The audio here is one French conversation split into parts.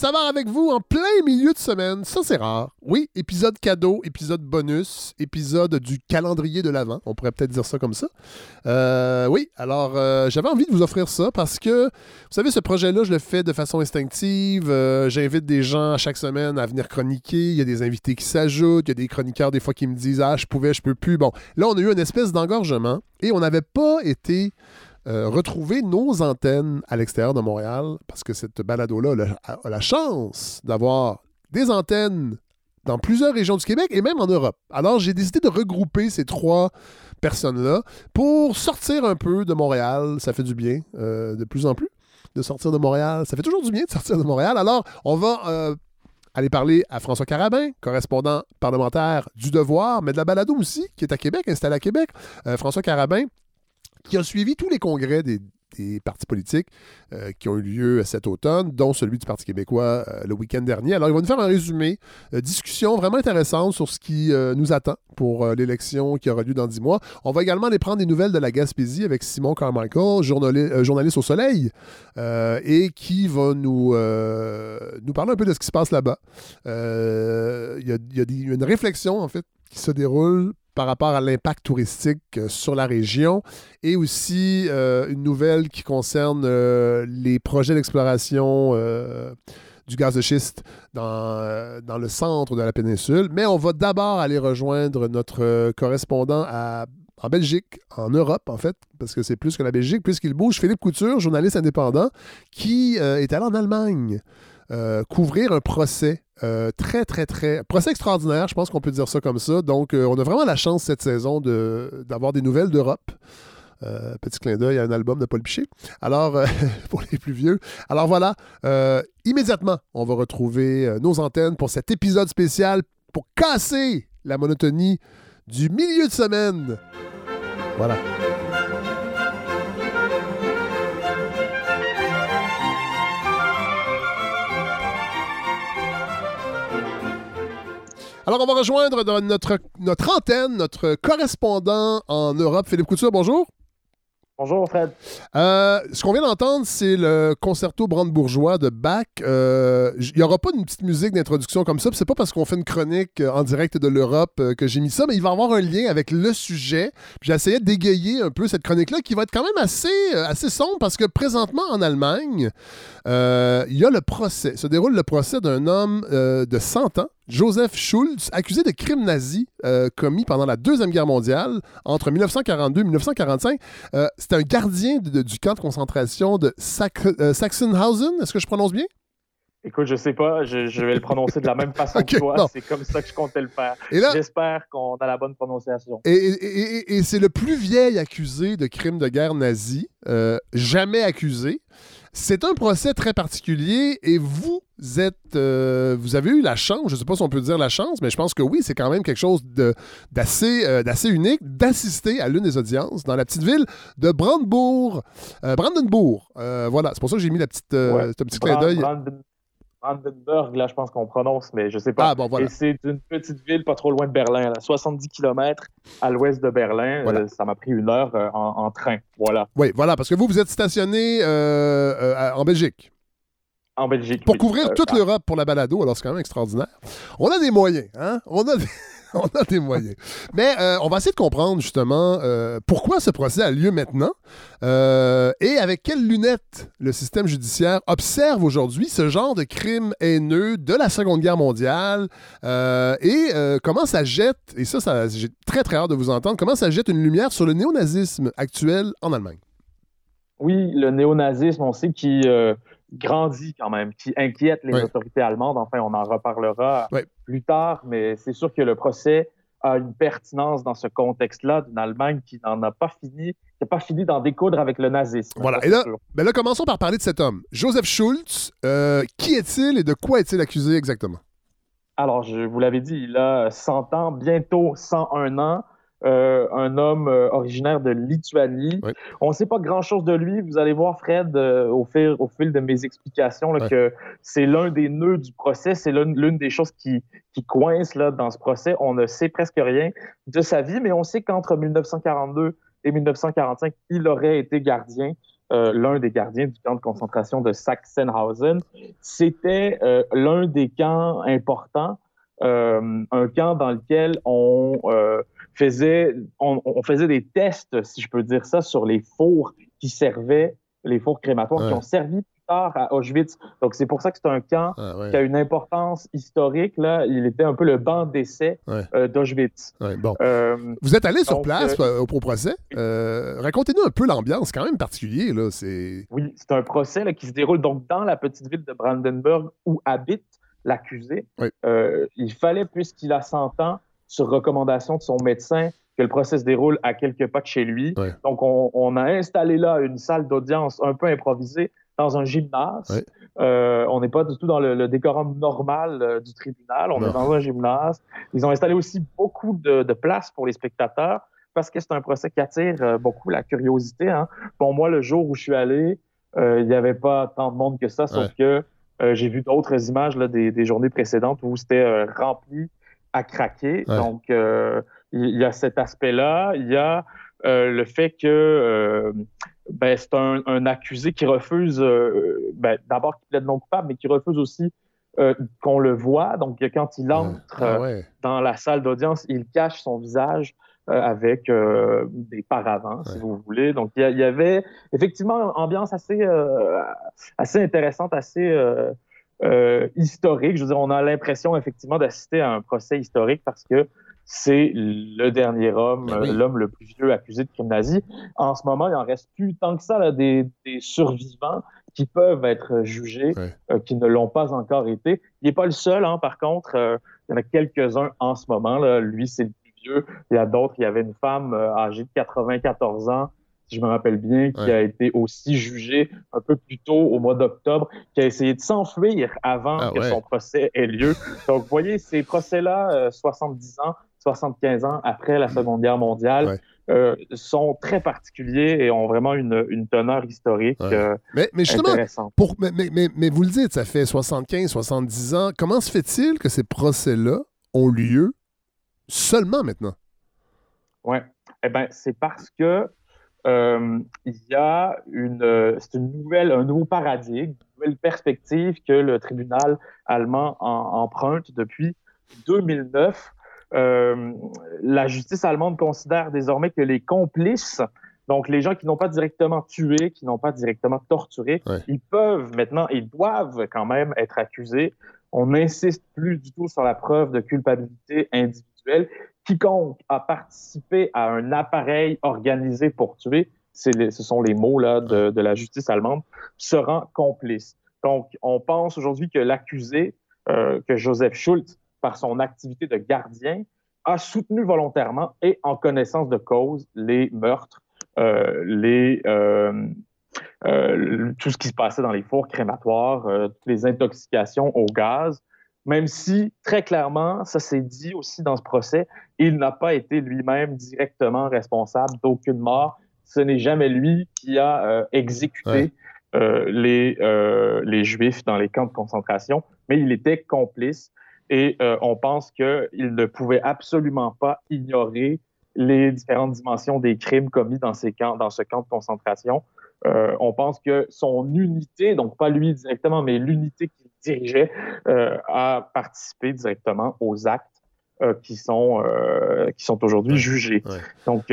Savard avec vous en plein milieu de semaine. Ça, c'est rare. Oui, épisode cadeau, épisode bonus, épisode du calendrier de l'Avent. On pourrait peut-être dire ça comme ça. Euh, oui, alors euh, j'avais envie de vous offrir ça parce que, vous savez, ce projet-là, je le fais de façon instinctive. Euh, j'invite des gens chaque semaine à venir chroniquer. Il y a des invités qui s'ajoutent. Il y a des chroniqueurs, des fois, qui me disent Ah, je pouvais, je peux plus. Bon, là, on a eu une espèce d'engorgement et on n'avait pas été euh, retrouver nos antennes à l'extérieur de Montréal, parce que cette balado-là a, la chance d'avoir des antennes dans plusieurs régions du Québec et même en Europe. Alors, j'ai décidé de regrouper ces trois personnes-là pour sortir un peu de Montréal. Ça fait du bien, euh, de plus en plus, de sortir de Montréal. Ça fait toujours du bien de sortir de Montréal. Alors, on va euh, aller parler à François Carabin, correspondant parlementaire du Devoir, mais de la balado aussi, qui est à Québec, installé à Québec. François Carabin, qui a suivi tous les congrès des, partis politiques euh, qui ont eu lieu cet automne, dont celui du Parti québécois euh, le week-end dernier. Alors, il va nous faire un résumé, euh, discussion vraiment intéressante sur ce qui nous attend pour l'élection qui aura lieu dans dix mois. On va également aller prendre des nouvelles de la Gaspésie avec Simon Carmichael, journaliste au Soleil, et qui va nous, nous parler un peu de ce qui se passe là-bas. Il y a, y a une réflexion, en fait, qui se déroule par rapport à l'impact touristique euh, sur la région et aussi euh, une nouvelle qui concerne euh, les projets d'exploration du gaz de schiste dans, dans, le centre de la péninsule. Mais on va d'abord aller rejoindre notre correspondant en Belgique, en Europe en fait, parce que c'est plus que la Belgique, puisqu'il bouge, Philippe Couture, journaliste indépendant, qui est allé en Allemagne couvrir un procès euh, très, très, très. Procès extraordinaire, je pense qu'on peut dire ça comme ça. Donc, euh, on a vraiment la chance cette saison d'avoir des nouvelles d'Europe. Euh, petit clin d'œil à un album de Paul Piché. Alors, pour les plus vieux. Alors voilà, immédiatement, on va retrouver nos antennes pour cet épisode spécial pour casser la monotonie du milieu de semaine. Voilà. Alors, on va rejoindre dans notre, notre antenne notre correspondant en Europe, Philippe Couture. Bonjour. Bonjour, Fred. Euh, ce qu'on vient d'entendre, c'est le concerto brandebourgeois de Bach. Euh, il n'y aura pas une petite musique d'introduction comme ça. C'est pas parce qu'on fait une chronique euh, en direct de l'Europe que j'ai mis ça, mais il va y avoir un lien avec le sujet. J'ai essayé d'égayer un peu cette chronique-là qui va être quand même assez, assez sombre parce que présentement en Allemagne, il y a le procès. Se déroule le procès d'un homme de 100 ans Joseph Schulz, accusé de crimes nazis euh, commis pendant la Deuxième Guerre mondiale entre 1942 et 1945. Euh, c'est un gardien du camp de concentration de euh, Sachsenhausen. Est-ce que je prononce bien? Écoute, je sais pas, je, vais le prononcer de la même façon que toi. C'est comme ça que je comptais le faire. J'espère qu'on a la bonne prononciation. Et, c'est le plus vieil accusé de crimes de guerre nazis, jamais accusé. C'est un procès très particulier et vous êtes, euh, vous avez eu la chance, je ne sais pas si on peut dire la chance, mais je pense que oui, c'est quand même quelque chose d'assez euh, d'assez unique d'assister à l'une des audiences dans la petite ville de Brandebourg, euh, Brandenburg. voilà, c'est pour ça que j'ai mis la petite, petit clin d'œil. Brandenburg, là, je pense qu'on prononce, mais je sais pas. Ah, Et c'est une petite ville pas trop loin de Berlin, 70 km à l'ouest de Berlin. Euh, ça m'a pris une heure euh, en, train. Voilà. Oui, voilà, parce que vous, vous êtes stationné euh, en Belgique. En Belgique. Pour couvrir toute l'Europe pour la balado, alors c'est quand même extraordinaire. On a des moyens, hein? On a des... on a des moyens. Mais euh, on va essayer de comprendre justement euh, pourquoi ce procès a lieu maintenant euh, et avec quelles lunettes le système judiciaire observe aujourd'hui ce genre de crime haineux de la Seconde Guerre mondiale et comment ça jette, et ça, ça j'ai très très hâte de vous entendre, comment ça jette une lumière sur le néonazisme actuel en Allemagne? Oui, le néonazisme, on sait qu'il grandit quand même, qui inquiète les autorités allemandes. Enfin, on en reparlera plus tard, mais c'est sûr que le procès a une pertinence dans ce contexte-là d'une Allemagne qui n'en a pas fini, qui n'a pas fini d'en découdre avec le nazisme. Voilà. et là, ben là, commençons par parler de cet homme. Joseph Schultz, euh, qui est-il et de quoi est-il accusé exactement? Alors, je vous l'avais dit, il a 100 ans, bientôt 101 ans. Euh, un homme euh, originaire de Lituanie. On ne sait pas grand-chose de lui. Vous allez voir, Fred, euh, au, fil, au fil de mes explications, que c'est l'un des nœuds du procès. C'est l'une des choses qui, qui coince là, dans ce procès. On ne sait presque rien de sa vie, mais on sait qu'entre 1942 et 1945, il aurait été gardien l'un des gardiens du camp de concentration de Sachsenhausen. C'était l'un des camps importants, un camp dans lequel on faisait, on, faisait des tests, si je peux dire ça, sur les fours qui servaient, les fours crématoires qui ont servi à Auschwitz. Donc, c'est pour ça que c'est un camp ah, qui a une importance historique. Là. Il était un peu le banc d'essai euh, d'Auschwitz. Bon. Euh, Vous êtes allé sur place euh, au procès. Racontez-nous un peu l'ambiance, quand même particulier. Là. Oui, c'est un procès là, qui se déroule donc dans la petite ville de Brandenburg où habite l'accusé. il fallait, puisqu'il a 100 ans, sur recommandation de son médecin, que le procès se déroule à quelques pas de chez lui. Donc, on, on, a installé là une salle d'audience un peu improvisée dans un gymnase. Euh, on n'est pas du tout dans le, décorum normal euh, du tribunal. On est dans un gymnase. Ils ont installé aussi beaucoup de, de places pour les spectateurs parce que c'est un procès qui attire euh, beaucoup la curiosité. Hein. Pour moi, le jour où je suis allé, il n'y avait pas tant de monde que ça, sauf que j'ai vu d'autres images là, des, journées précédentes où c'était rempli à craquer. Donc, il y, a cet aspect-là. Il y a le fait que ben, c'est un, accusé qui refuse, euh, ben, d'abord qu'il plaide non coupable, mais qui refuse aussi euh, qu'on le voit. Donc, quand il entre ah euh, dans la salle d'audience, il cache son visage avec des paravents, si vous voulez. Donc, il y, avait effectivement une ambiance assez, assez intéressante, assez historique. Je veux dire, on a l'impression effectivement d'assister à un procès historique parce que c'est le dernier homme, ben l'homme le plus vieux accusé de crime nazi. En ce moment, il en reste plus tant que ça des, survivants qui peuvent être jugés, euh, qui ne l'ont pas encore été. Il n'est pas le seul, hein, par contre. Euh, il y en a quelques-uns en ce moment. Là. Lui, c'est le plus vieux. Il y a d'autres. Il y avait une femme euh, âgée de 94 ans si je me rappelle bien, qui a été aussi jugée un peu plus tôt au mois d'octobre, qui a essayé de s'enfuir avant ah que son procès ait lieu. Donc, vous voyez, ces procès-là, 70 ans, 75 ans après la Seconde Guerre mondiale, euh, sont très particuliers et ont vraiment une, teneur historique euh, mais, mais justement, Pour, mais, mais, mais, vous le dites, ça fait 75, 70 ans. Comment se fait-il que ces procès-là ont lieu seulement maintenant? Oui. Eh bien, c'est parce que euh, il y a une, c'est une nouvelle, un nouveau paradigme, une nouvelle perspective que le tribunal allemand emprunte depuis 2009 euh, la justice allemande considère désormais que les complices, donc les gens qui n'ont pas directement tué, qui n'ont pas directement torturé, ils peuvent maintenant, ils doivent quand même être accusés. On n'insiste plus du tout sur la preuve de culpabilité individuelle. Quiconque a participé à un appareil organisé pour tuer, ce sont les mots là, de, de, la justice allemande, se rend complice. Donc, on pense aujourd'hui que l'accusé, euh, que Joseph Schultz, par son activité de gardien, a soutenu volontairement et en connaissance de cause les meurtres, euh, les, euh, euh, tout ce qui se passait dans les fours crématoires, toutes les intoxications au gaz, même si très clairement, ça s'est dit aussi dans ce procès, il n'a pas été lui-même directement responsable d'aucune mort. Ce n'est jamais lui qui a exécuté les, les Juifs dans les camps de concentration, mais il était complice et euh, on pense qu'il ne pouvait absolument pas ignorer les différentes dimensions des crimes commis dans, ces camps, dans ce camp de concentration. Euh, on pense que son unité, donc pas lui directement, mais l'unité qu'il dirigeait, euh, a participé directement aux actes qui sont, qui sont aujourd'hui jugés. Donc,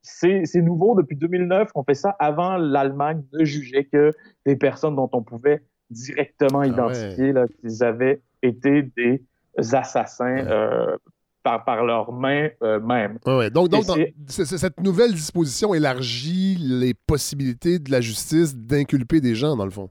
c'est nouveau depuis 2009. On fait ça avant l'Allemagne ne jugeait que des personnes dont on pouvait directement ah identifier qu'ils avaient été des assassins euh, par, par leurs mains euh, mêmes. Donc, donc cette nouvelle disposition élargit les possibilités de la justice d'inculper des gens, dans le fond.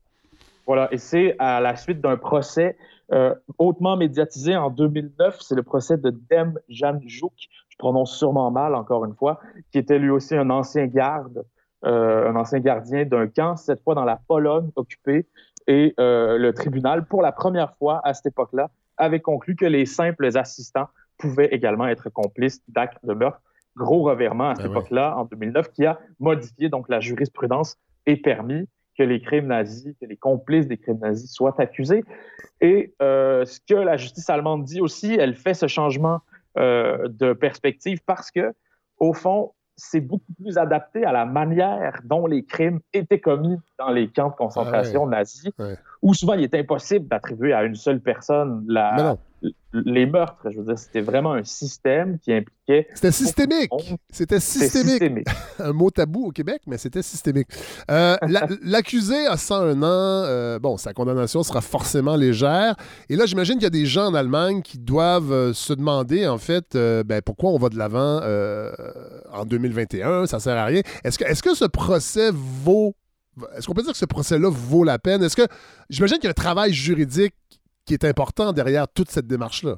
Voilà, et c'est à la suite d'un procès euh, hautement médiatisé en 2009. C'est le procès de Dem Janjuk, je prononce sûrement mal encore une fois, qui était lui aussi un ancien garde, un ancien gardien d'un camp, cette fois dans la Pologne occupée. Et le tribunal, pour la première fois à cette époque-là, avait conclu que les simples assistants pouvaient également être complices d'actes de meurtre. Gros revirement à ben cette époque-là, en 2009, qui a modifié donc la jurisprudence et permis que les crimes nazis, que les complices des crimes nazis soient accusés. Et euh, ce que la justice allemande dit aussi, elle fait ce changement euh, de perspective parce que, au fond, c'est beaucoup plus adapté à la manière dont les crimes étaient commis dans les camps de concentration ah nazis, où souvent il est impossible d'attribuer à une seule personne la, les meurtres. Je veux dire, c'était vraiment un système qui impliquait. C'était systémique. C'était systémique. un mot tabou au Québec, mais c'était systémique. Euh, l'accusé a 101 ans. Euh, bon, sa condamnation sera forcément légère. Et là, j'imagine qu'il y a des gens en Allemagne qui doivent euh, se demander, en fait, ben, pourquoi on va de l'avant en 2021. Ça sert à rien. Est-ce que, est -ce que ce procès vaut est-ce qu'on peut dire que ce procès-là vaut la peine? Est-ce que j'imagine qu'il y a un travail juridique qui est important derrière toute cette démarche-là.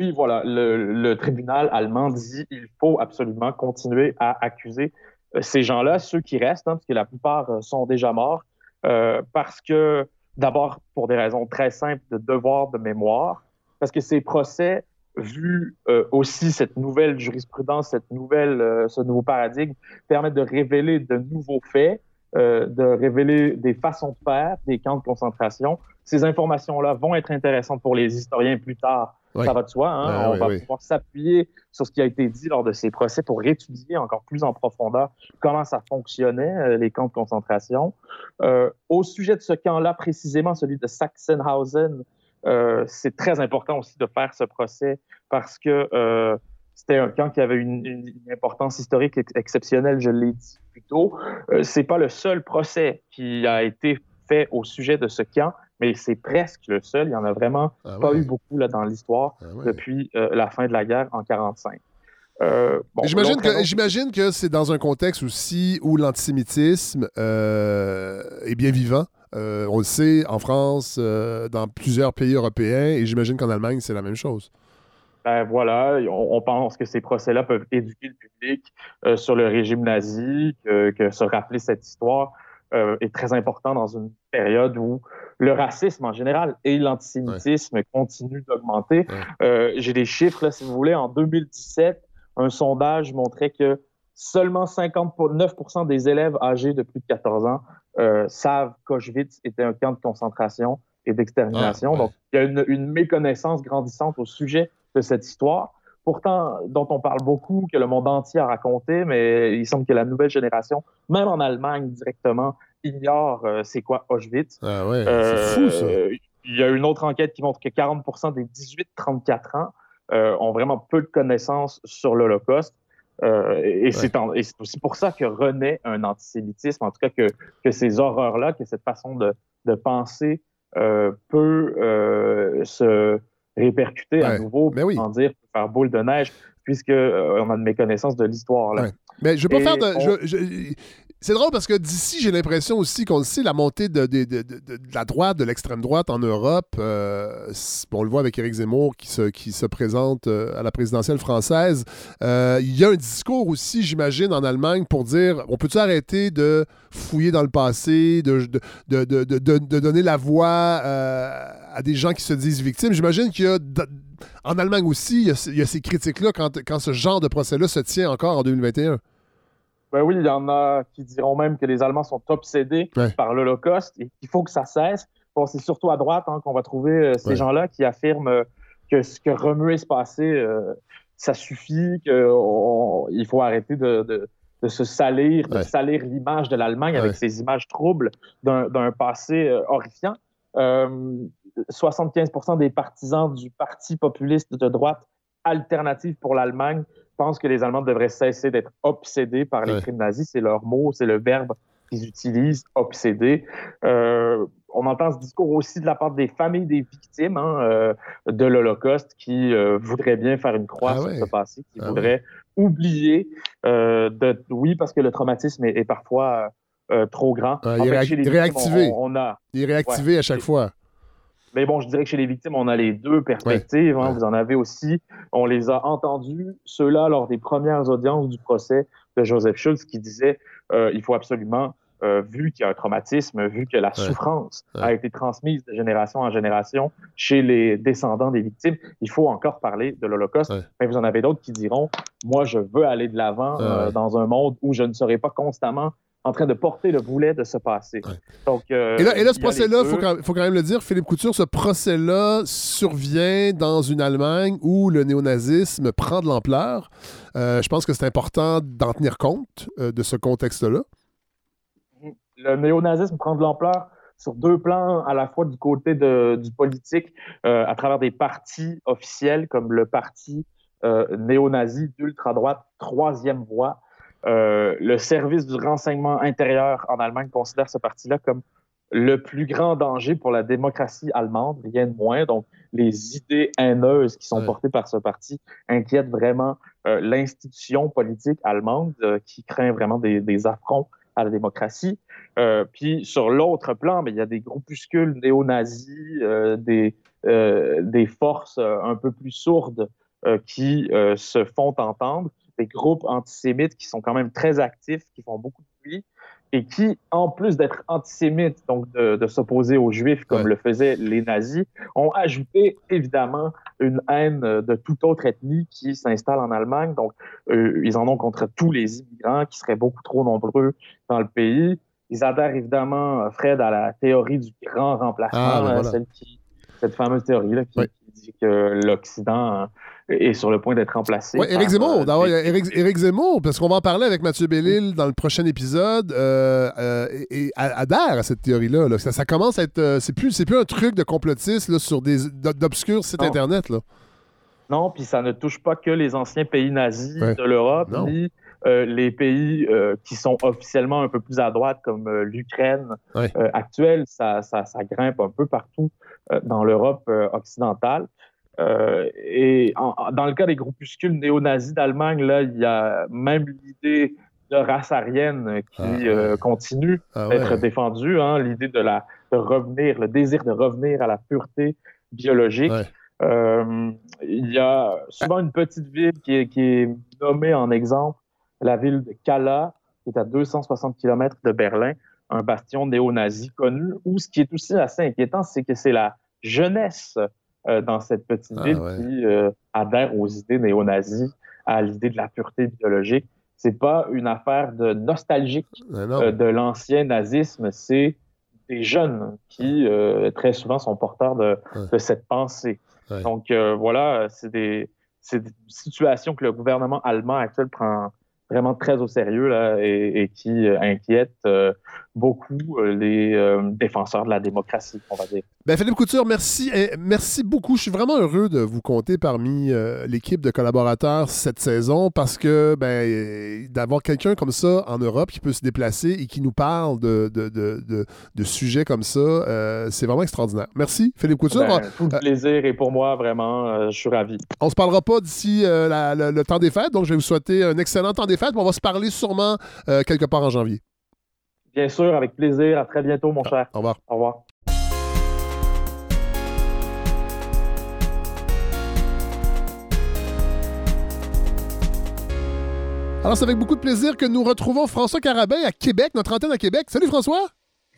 Oui, voilà. Le, tribunal allemand dit qu'il faut absolument continuer à accuser euh, ces gens-là, ceux qui restent, hein, parce que la plupart euh, sont déjà morts, euh, parce que, d'abord, pour des raisons très simples de devoir de mémoire, parce que ces procès, vu aussi cette nouvelle jurisprudence, cette nouvelle, ce nouveau paradigme, permettent de révéler de nouveaux faits, de révéler des façons de faire des camps de concentration, ces informations-là vont être intéressantes pour les historiens plus tard. Ça va de soi. Hein? Ah on va pouvoir s'appuyer sur ce qui a été dit lors de ces procès pour étudier encore plus en profondeur comment ça fonctionnait, euh, les camps de concentration. Euh, au sujet de ce camp-là, précisément celui de Sachsenhausen, euh, c'est très important aussi de faire ce procès parce que c'était un camp qui avait une, une importance historique exceptionnelle, je l'ai dit plus tôt. c'est pas le seul procès qui a été fait au sujet de ce camp mais c'est presque le seul. Il y en a vraiment ah pas eu beaucoup là, dans l'histoire ah depuis euh, la fin de la guerre en 1945. Euh, j'imagine, que, j'imagine que c'est dans un contexte aussi où l'antisémitisme euh, est bien vivant. on le sait en France, dans plusieurs pays européens, et j'imagine qu'en Allemagne, c'est la même chose. Ben voilà, on, pense que ces procès-là peuvent éduquer le public sur le régime nazi, que, se rappeler cette histoire est très important dans une période où le racisme en général et l'antisémitisme continuent d'augmenter. Euh, j'ai des chiffres, là, si vous voulez. En 2017, un sondage montrait que seulement 59% des élèves âgés de plus de 14 ans euh, savent qu'Auschwitz était un camp de concentration et d'extermination. Ah, Donc, il y a une, méconnaissance grandissante au sujet de cette histoire pourtant dont on parle beaucoup, que le monde entier a raconté, mais il semble que la nouvelle génération, même en Allemagne directement, ignore euh, c'est quoi Auschwitz. Ah ouais, c'est euh, fou ça. Il y a une autre enquête qui montre que 40% des 18-34 ans euh, ont vraiment peu de connaissances sur l'Holocauste. et c'est aussi pour ça que renaît un antisémitisme, en tout cas que, que ces horreurs-là, que cette façon de, de penser peut se répercuter à nouveau, Mais oui. dire, faire boule de neige, puisqu'on on a une méconnaissance de l'histoire. Mais je peux faire de. C'est drôle parce que d'ici, j'ai l'impression aussi qu'on le sait, la montée de, la droite, de l'extrême droite en Europe, euh, on le voit avec Éric Zemmour qui se, qui se présente euh, à la présidentielle française. Euh, il y a un discours aussi, j'imagine, en Allemagne pour dire on peut-tu arrêter de fouiller dans le passé, de, de, donner la voix à des gens qui se disent victimes. J'imagine qu'il y a en Allemagne aussi, il y a, ces critiques-là quand, quand ce genre de procès-là se tient encore en 2021. Ben oui, il y en a qui diront même que les Allemands sont obsédés par l'Holocauste et qu'il faut que ça cesse. Bon, c'est surtout à droite hein, qu'on va trouver euh, ces gens-là qui affirment euh, que ce que remuer se passé, euh, ça suffit, qu'il faut arrêter de, se salir, de salir l'image de l'Allemagne avec ces images troubles d'un passé horrifiant. 75% des partisans du Parti populiste de droite alternative pour l'Allemagne pense que les Allemands devraient cesser d'être obsédés par les crimes nazis. C'est leur mot, c'est le verbe qu'ils utilisent, obsédés. Euh, on entend ce discours aussi de la part des familles des victimes hein, euh, de l'Holocauste qui euh, voudraient bien faire une croix ah sur ce passé, qui ah voudraient oublier de, oui, parce que le traumatisme est, parfois trop grand. Ah, il, est. On, a, il est réactivé à chaque fois. Mais bon, je dirais que chez les victimes, on a les deux perspectives. Hein. Vous en avez aussi. On les a entendus, ceux-là, lors des premières audiences du procès de Joseph Schultz, qui disait euh, il faut absolument, euh, vu qu'il y a un traumatisme, vu que la souffrance a été transmise de génération en génération chez les descendants des victimes, il faut encore parler de l'Holocauste. Mais vous en avez d'autres qui diront moi, je veux aller de l'avant euh, dans un monde où je ne serai pas constamment en train de porter le boulet de se passer. Donc, euh, et, là, et là, ce procès-là, il faut, quand même le dire, Philippe Couture, ce procès-là survient dans une Allemagne où le néonazisme prend de l'ampleur. Euh, je pense que c'est important d'en tenir compte euh, de ce contexte-là. Le néonazisme prend de l'ampleur sur deux plans, à la fois du côté de, du politique, à travers des partis officiels comme le parti néo-nazi d'ultra-droite Troisième Voie, euh, le service du renseignement intérieur en Allemagne considère ce parti-là comme le plus grand danger pour la démocratie allemande, rien de moins. Donc, les idées haineuses qui sont portées par ce parti inquiètent vraiment euh, l'institution politique allemande euh, qui craint vraiment des, affronts à la démocratie. puis, sur l'autre plan, mais il y a des groupuscules néo-nazis, des, des forces un peu plus sourdes qui se font entendre des groupes antisémites qui sont quand même très actifs, qui font beaucoup de bruit, et qui, en plus d'être antisémites, donc de, s'opposer aux juifs comme le faisaient les nazis, ont ajouté évidemment une haine de toute autre ethnie qui s'installe en Allemagne. Donc, euh, ils en ont contre tous les immigrants qui seraient beaucoup trop nombreux dans le pays. Ils adhèrent évidemment, Fred, à la théorie du grand remplacement, ah, cette fameuse théorie là, qui, dit que l'Occident est sur le point d'être remplacé. Oui, Éric Zemmour, euh, Zemmour, parce qu'on va en parler avec Mathieu Bellil dans le prochain épisode, euh, euh, et, adhère à cette théorie-là. Ça, commence à être. c'est plus, plus un truc de complotiste sur des d'obscurs sites Internet. Là. Non, puis ça ne touche pas que les anciens pays nazis de l'Europe, ni les pays qui sont officiellement un peu plus à droite, comme l'Ukraine actuelle. Ça, ça, ça, grimpe un peu partout dans l'Europe occidentale. Euh, et dans le cas des groupuscules néo-nazis d'Allemagne, là, il y a même l'idée de race aryenne qui ah, euh, continue ah, d'être défendue, hein, l'idée de, la, de revenir, le désir de revenir à la pureté biologique. Euh, il y a souvent une petite ville qui est, qui est, nommée en exemple, la ville de Kala, qui est à 260 km de Berlin, un bastion néo-nazi connu, où ce qui est aussi assez inquiétant, c'est que c'est la jeunesse euh, dans cette petite ah, ville qui euh, adhère aux idées néo-nazis, à l'idée de la pureté biologique. C'est pas une affaire de nostalgique euh, de l'ancien nazisme, c'est des jeunes qui très souvent sont porteurs de, de cette pensée. Donc voilà, c'est des, des situations que le gouvernement allemand actuel prend vraiment très au sérieux là, et, qui inquiète euh, beaucoup euh, les défenseurs de la démocratie, on va dire. Ben, Philippe Couture, merci. merci beaucoup. Je suis vraiment heureux de vous compter parmi l'équipe de collaborateurs cette saison parce que ben, d'avoir quelqu'un comme ça en Europe qui peut se déplacer et qui nous parle de, de, de, de, sujets comme ça, c'est vraiment extraordinaire. Merci, Philippe Couture. Ben, tout le plaisir et pour moi, vraiment, je suis ravi. On se parlera pas d'ici le temps des fêtes, donc je vais vous souhaiter un excellent temps des on va se parler sûrement euh, quelque part en janvier. Bien sûr, avec plaisir. À très bientôt, mon cher. Au revoir. Au revoir. Alors, c'est avec beaucoup de plaisir que nous retrouvons François Carabin à Québec, notre antenne à Québec. Salut François!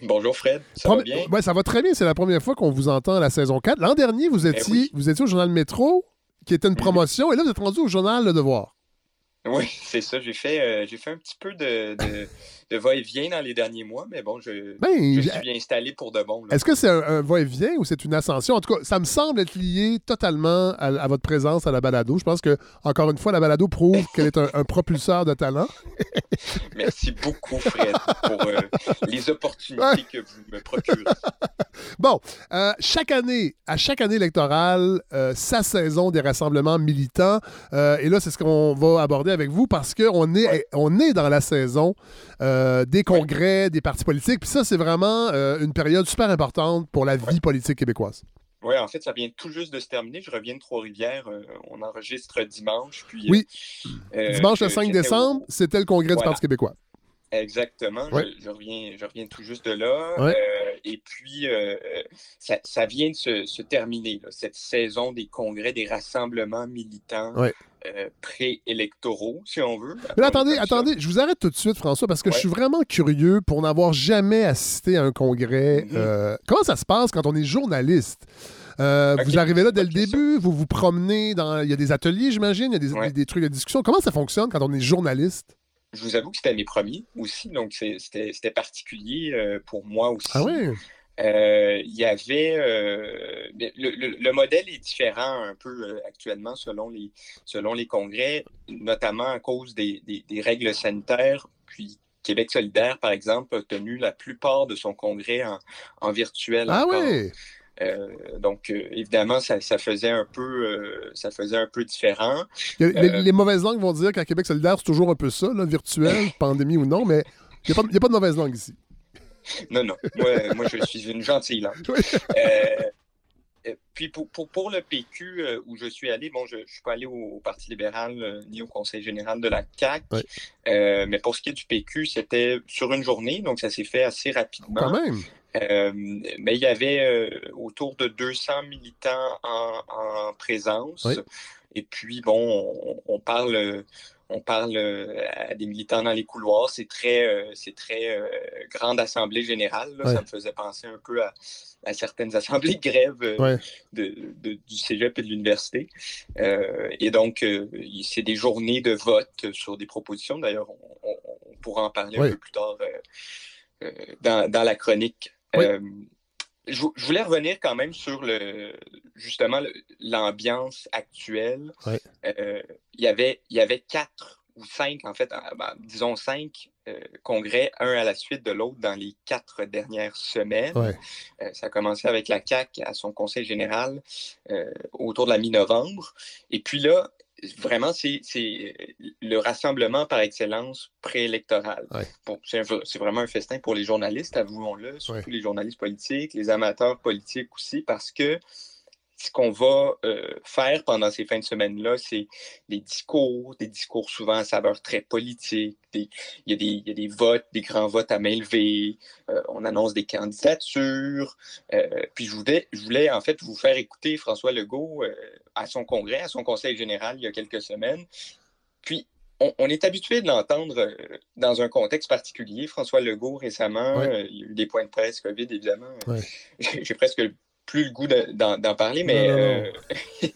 Bonjour Fred, ça va bien? Ouais, ça va très bien. C'est la première fois qu'on vous entend à la saison 4. L'an dernier, vous ben étiez, vous étiez au journal Métro, qui était une promotion, et là, vous êtes rendu au journal Le Devoir. Oui, c'est ça. J'ai fait, euh, j'ai fait un petit peu de, de va-et-vient dans les derniers mois, mais bon, je, ben, je suis installé pour de bon. Est-ce que c'est un, va-et-vient ou c'est une ascension? En tout cas, ça me semble être lié totalement à, votre présence à la balado. Je pense que, encore une fois, la balado prouve qu'elle est un, propulseur de talent. Merci beaucoup, Fred, pour euh, les opportunités que vous me procurez. bon, euh, chaque année, à chaque année électorale, euh, sa saison des rassemblements militants. et là, c'est ce qu'on va aborder avec vous parce qu'on est, on est dans la saison euh, des congrès, des partis politiques. Puis ça, c'est vraiment euh, une période super importante pour la vie politique québécoise. Oui, en fait, ça vient tout juste de se terminer. Je reviens de Trois-Rivières. Euh, on enregistre dimanche. Puis, oui. dimanche le 5 décembre, c'était le congrès du Parti québécois. Exactement. Je, reviens, je reviens tout juste de là. et puis, ça, vient de se, terminer, cette saison des congrès, des rassemblements militants. Euh, préélectoraux, si on veut. Mais attendez, attendez, je vous arrête tout de suite, François, parce que je suis vraiment curieux pour n'avoir jamais assisté à un congrès. Mm-hmm. Euh, comment ça se passe quand on est journaliste? Euh, vous arrivez là dès le début, vous vous promenez dans. Il y a des ateliers, j'imagine, il y a des, des, trucs de discussion. Comment ça fonctionne quand on est journaliste? Je vous avoue que c'était mes premiers aussi, donc c'était particulier pour moi aussi. Ah oui? il y avait le, modèle est différent un peu actuellement selon les, selon les congrès, notamment à cause des, des règles sanitaires. Puis Québec solidaire, par exemple, a tenu la plupart de son congrès en, virtuel. Ah oui! Euh, donc, euh, évidemment, ça, faisait un peu, euh, ça faisait un peu différent. Les, mauvaises langues vont dire qu'à Québec solidaire, c'est toujours un peu ça, virtuel, pandémie ou non, mais il n'y a, pas de mauvaise langue ici. Non, non. Moi, je suis une gentille langue. Puis pour, pour, le PQ euh, où je suis allé, bon, je ne suis pas allé au, Parti libéral euh, ni au Conseil général de la CAC, mais pour ce qui est du PQ, c'était sur une journée, donc ça s'est fait assez rapidement. Quand même. Mais il y avait autour de 200 militants en, présence. Et puis, bon, on parle on parle euh, à des militants dans les couloirs. C'est très, euh, c'est très euh, grande assemblée générale. Ça me faisait penser un peu à, certaines assemblées de grève du cégep et de l'université. et donc, c'est des journées de vote sur des propositions. D'ailleurs, on, pourra en parler un peu plus tard dans, la chronique. Je, voulais revenir quand même sur le justement l'ambiance actuelle. Euh, y il y avait quatre ou cinq, en fait, ben, disons cinq euh, congrès, un à la suite de l'autre dans les quatre dernières semaines. Euh, ça a commencé avec la CAC à son conseil général autour de la mi-novembre. Et puis là, vraiment, c'est le rassemblement par excellence préélectoral. Bon, c'est vraiment un festin pour les journalistes, avouons-le, surtout les journalistes politiques, les amateurs politiques aussi, parce que ce qu'on va euh, faire pendant ces fins de semaine-là, c'est des discours, des discours souvent à saveur très politique. il, y a des, votes, des grands votes à main levée. Euh, on annonce des candidatures. Euh, puis je voulais, je voulais en fait vous faire écouter François Legault à son congrès, à son conseil général il y a quelques semaines. Puis on, est habitué de l'entendre dans un contexte particulier. François Legault, récemment, il y a eu des points de presse COVID, évidemment. J'ai presque plus le goût d'en parler, mais euh,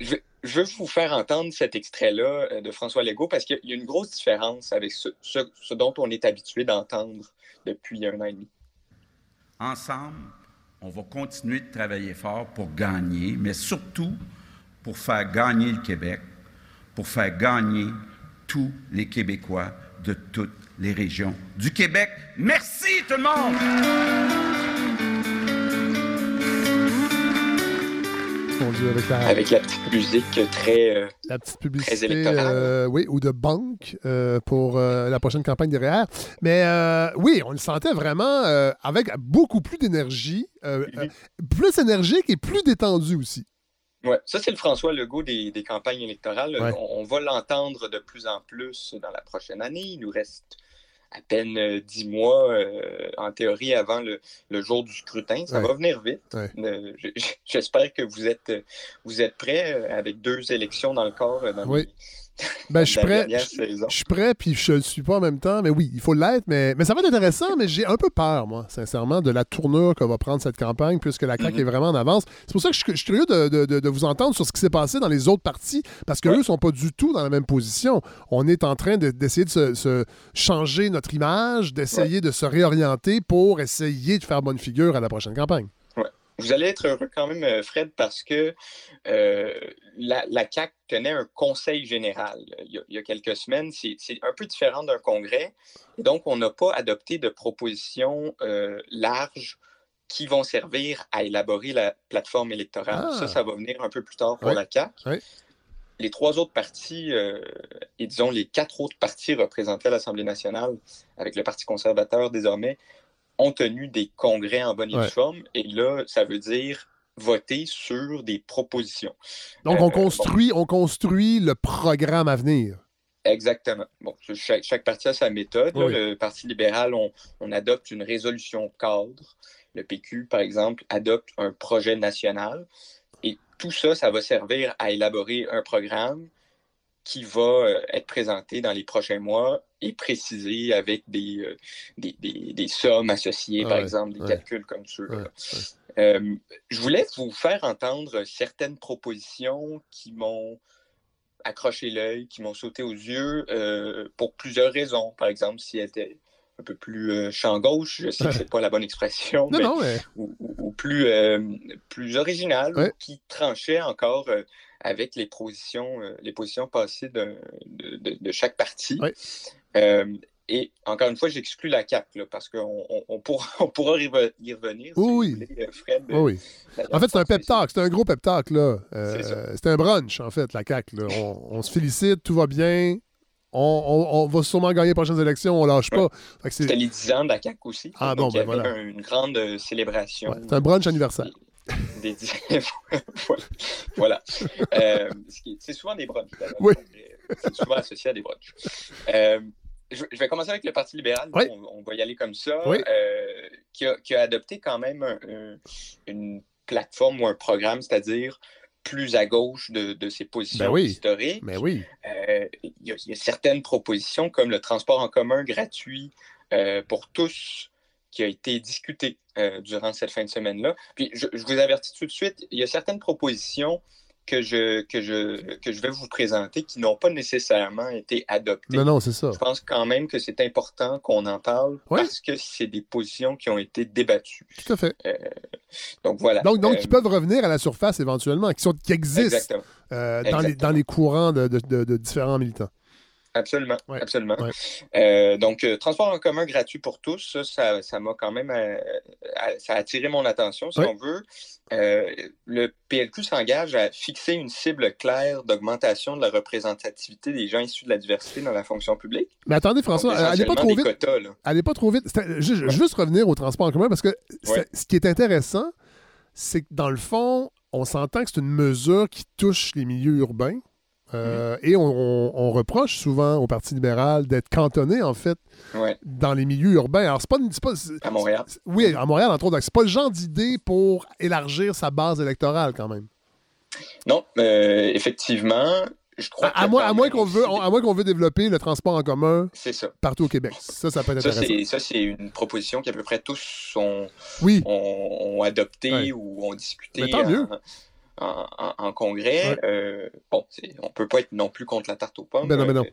je, veux vous faire entendre cet extrait-là euh, de François Legault parce qu'il y a une grosse différence avec ce, ce dont on est habitué d'entendre depuis un an et demi. Ensemble, on va continuer de travailler fort pour gagner, mais surtout pour faire gagner le Québec, pour faire gagner tous les Québécois de toutes les régions du Québec. Merci tout le monde! Avec la... petite musique très. Euh, la petite publicité, euh, oui, ou de banque euh, pour la prochaine campagne derrière. Mais oui, on le sentait vraiment avec beaucoup plus d'énergie, plus énergique et plus détendu aussi. Oui, ça, c'est le François Legault des, campagnes électorales. On, on, va l'entendre de plus en plus dans la prochaine année. Il nous reste à peine euh, dix mois, euh, en théorie, avant le, jour du scrutin. Ça va venir vite. Euh, j'espère que vous êtes, vous êtes prêts avec deux élections dans le corps dans oui. Ben, je suis prêt. Je suis prêt, puis je ne le suis pas en même temps. Mais oui, il faut l'être. Mais, mais ça va être intéressant, mais j'ai un peu peur, moi, sincèrement, de la tournure que va prendre cette campagne, puisque la CAQ est mhm. vraiment en avance. C'est pour ça que je, suis curieux de, vous entendre sur ce qui s'est passé dans les autres partis, parce qu'eux ne sont pas du tout dans la même position. On est en train d'essayer de, se, changer notre image, d'essayer de se réorienter pour essayer de faire bonne figure à la prochaine campagne. Vous allez être heureux quand même, euh, Fred, parce que euh, la, la, CAC tenait un conseil général il y a, quelques semaines. C'est un peu différent d'un congrès. Donc, on n'a pas adopté de propositions euh, larges qui vont servir à élaborer la plateforme électorale. Ça, ah! ça va venir un peu plus tard pour la CAC. Les trois autres partis, et disons les quatre autres partis représentés à l'Assemblée nationale, avec le Parti conservateur désormais, ont tenu des congrès en bonne et due forme. Et là, ça veut dire voter sur des propositions. Donc, on, euh, construit, on construit le programme à venir. Exactement. Bon, chaque, parti a sa méthode. Le Parti libéral, on, on, adopte une résolution cadre. Le PQ, par exemple, adopte un projet national. Et tout ça, ça va servir à élaborer un programme qui va euh, être présenté dans les prochains mois et précisé avec des, euh, des, sommes associées, par exemple, des calculs comme ceux-là. Euh, je voulais vous faire entendre certaines propositions qui m'ont accroché l'œil, qui m'ont sauté aux yeux pour plusieurs raisons. Par exemple, s'il était un peu plus champ gauche, je sais que c'est pas la bonne expression, mais, ou, plus, plus original, qui tranchait encore avec les positions, les positions passées de, de, chaque parti. Et encore une fois, j'exclus la CAP, parce qu'on on, pourra, on pourra y revenir. oui. Euh, Fred, oui. En fait, c'est un pep talk, c'est un gros pep talk. Là. Euh, c'est un brunch, en fait, la CAQ. On, se félicite, tout va bien. On, va sûrement gagner les prochaines élections, on lâche pas. C'était les 10 ans de la CAQ aussi. Ah bon, ben voilà. une grande euh, célébration. c'est un brunch anniversaire. Voilà. c'est souvent des brunchs. Oui. C'est souvent associé à des brunchs je, vais commencer avec le Parti libéral. On, va y aller comme ça. Euh, qui, a, adopté quand même une plateforme ou un programme, c'est-à-dire plus à gauche de, ses positions ben historiques. Mais ben oui. Euh, il, y a, certaines propositions comme le transport en commun gratuit euh, pour tous qui a été discuté durant cette fin de semaine-là. Puis je, je, vous avertis tout de suite, il y a certaines propositions que je, que, je, que je vais vous présenter qui n'ont pas nécessairement été adoptées. Non, non, c'est ça. Je pense quand même que c'est important qu'on en parle parce que c'est des positions qui ont été débattues. Tout à fait. Euh, donc voilà. Donc, donc qui euh, peuvent revenir à la surface éventuellement, qui, sont, qui existent euh, dans, les, dans les courants de, de, de différents militants. Absolument, absolument. Euh, donc, euh, transport en commun gratuit pour tous, ça, ça m'a quand même, euh, ça a attiré mon attention, si on veut. le PLQ s'engage à fixer une cible claire d'augmentation de la représentativité des gens issus de la diversité dans la fonction publique. Mais attendez, François, allez pas trop vite. allez pas trop vite. Je, juste revenir au transport en commun parce que ce qui est intéressant, c'est que dans le fond, on s'entend que c'est une mesure qui touche les milieux urbains. Euh, et on, reproche souvent au Parti libéral d'être cantonné, en fait, dans les milieux urbains. Alors, c'est pas, pas À Montréal. Oui, à Montréal, entre autres. C'est pas le genre d'idée pour élargir sa base électorale, quand même. Non, euh, effectivement. Je crois à, moins, à moins qu'on veut, à moins qu'on veut développer le transport en commun partout au Québec. Ça, ça peut être intéressant. Ça, c'est une proposition qu'à peu près tous ont, oui. ont, adopté ou ont discuté. Mais tant mieux en, congrès. Euh, bon, on peut pas être non plus contre la tarte aux pommes. Ben non, ben non.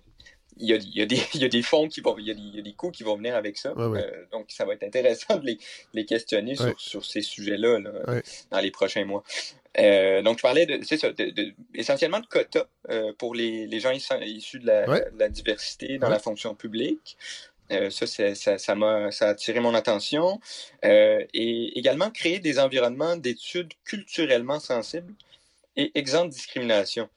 Il y, a, il, y a des, il y, a, des, fonds qui vont, il y a des, il y a des coûts qui vont venir avec ça. Euh, donc, ça va être intéressant de les, les questionner sur, sur, ces sujets-là dans les prochains mois. Euh, donc, je parlais de, essentiellement de quotas euh, pour les, les, gens issus de la, de la diversité dans la fonction publique. Euh, ça, ça, ça, m'a, ça a attiré mon attention. Euh, et également créer des environnements d'études culturellement sensibles et exempts de discrimination.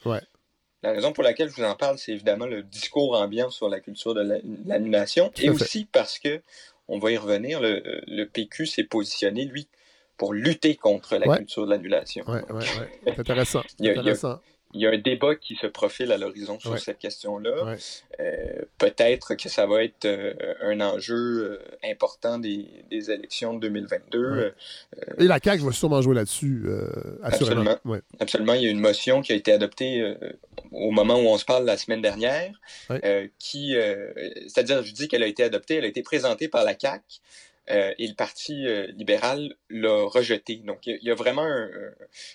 La raison pour laquelle je vous en parle, c'est évidemment le discours ambiant sur la culture de l'annulation et aussi parce que, on va y revenir, le, le PQ s'est positionné, lui, pour lutter contre la culture de l'annulation. Oui, oui, oui. Intéressant. intéressant il y a un débat qui se profile à l'horizon sur cette question-là. Euh, peut-être que ça va être euh, un enjeu euh, important des, élections de 2022. Et la CAQ va sûrement jouer là-dessus, assurément. Absolument. Absolument. Il y a une motion qui a été adoptée au moment où on se parle la semaine dernière, qui, c'est-à-dire, je dis qu'elle a été adoptée, elle a été présentée par la CAQ. Euh, et le Parti euh, libéral l'a rejeté. Donc, il y, a vraiment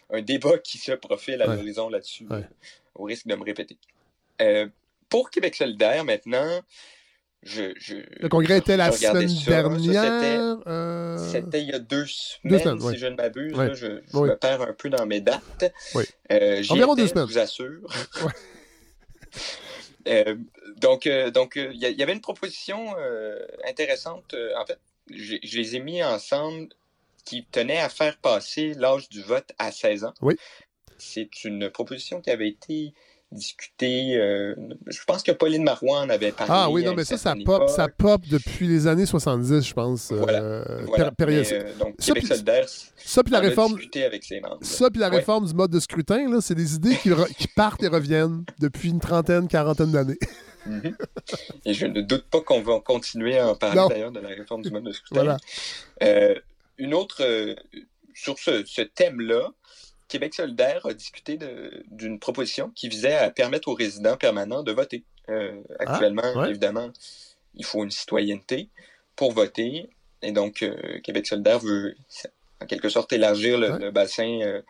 un, débat qui se profile à l'horizon là-dessus, euh, au risque de me répéter. pour Québec solidaire, maintenant, je, le congrès était la semaine dernière. C'était il y a deux semaines, si je ne m'abuse. Je, me perds un peu dans mes dates. Oui. Environ deux semaines. Je vous assure. donc, donc, il y, avait une proposition intéressante. en fait, je, les ai mis ensemble qui tenaient à faire passer l'âge du vote à 16 ans. Oui. C'est une proposition qui avait été discutée. Euh, je pense que Pauline Marois en avait parlé. Ah oui, non, mais ça, ça pop, ça pop depuis les années 70, je pense. Voilà. Euh, période. Euh, donc, Québec solidaire, ça, puis la réforme. Avec ses membres, ça, puis la réforme du mode de scrutin, c'est des idées qui, qui partent et reviennent depuis une trentaine, quarantaine d'années. Mhm. Et je ne doute pas qu'on va continuer à en parler d'ailleurs de la réforme du mode de scrutin. Euh, une autre, euh, sur ce, thème-là, Québec solidaire a discuté d'une proposition qui visait à permettre aux résidents permanents de voter. Euh, ah, actuellement, évidemment, il faut une citoyenneté pour voter. Et donc, Québec solidaire veut, en quelque sorte, élargir le, bassin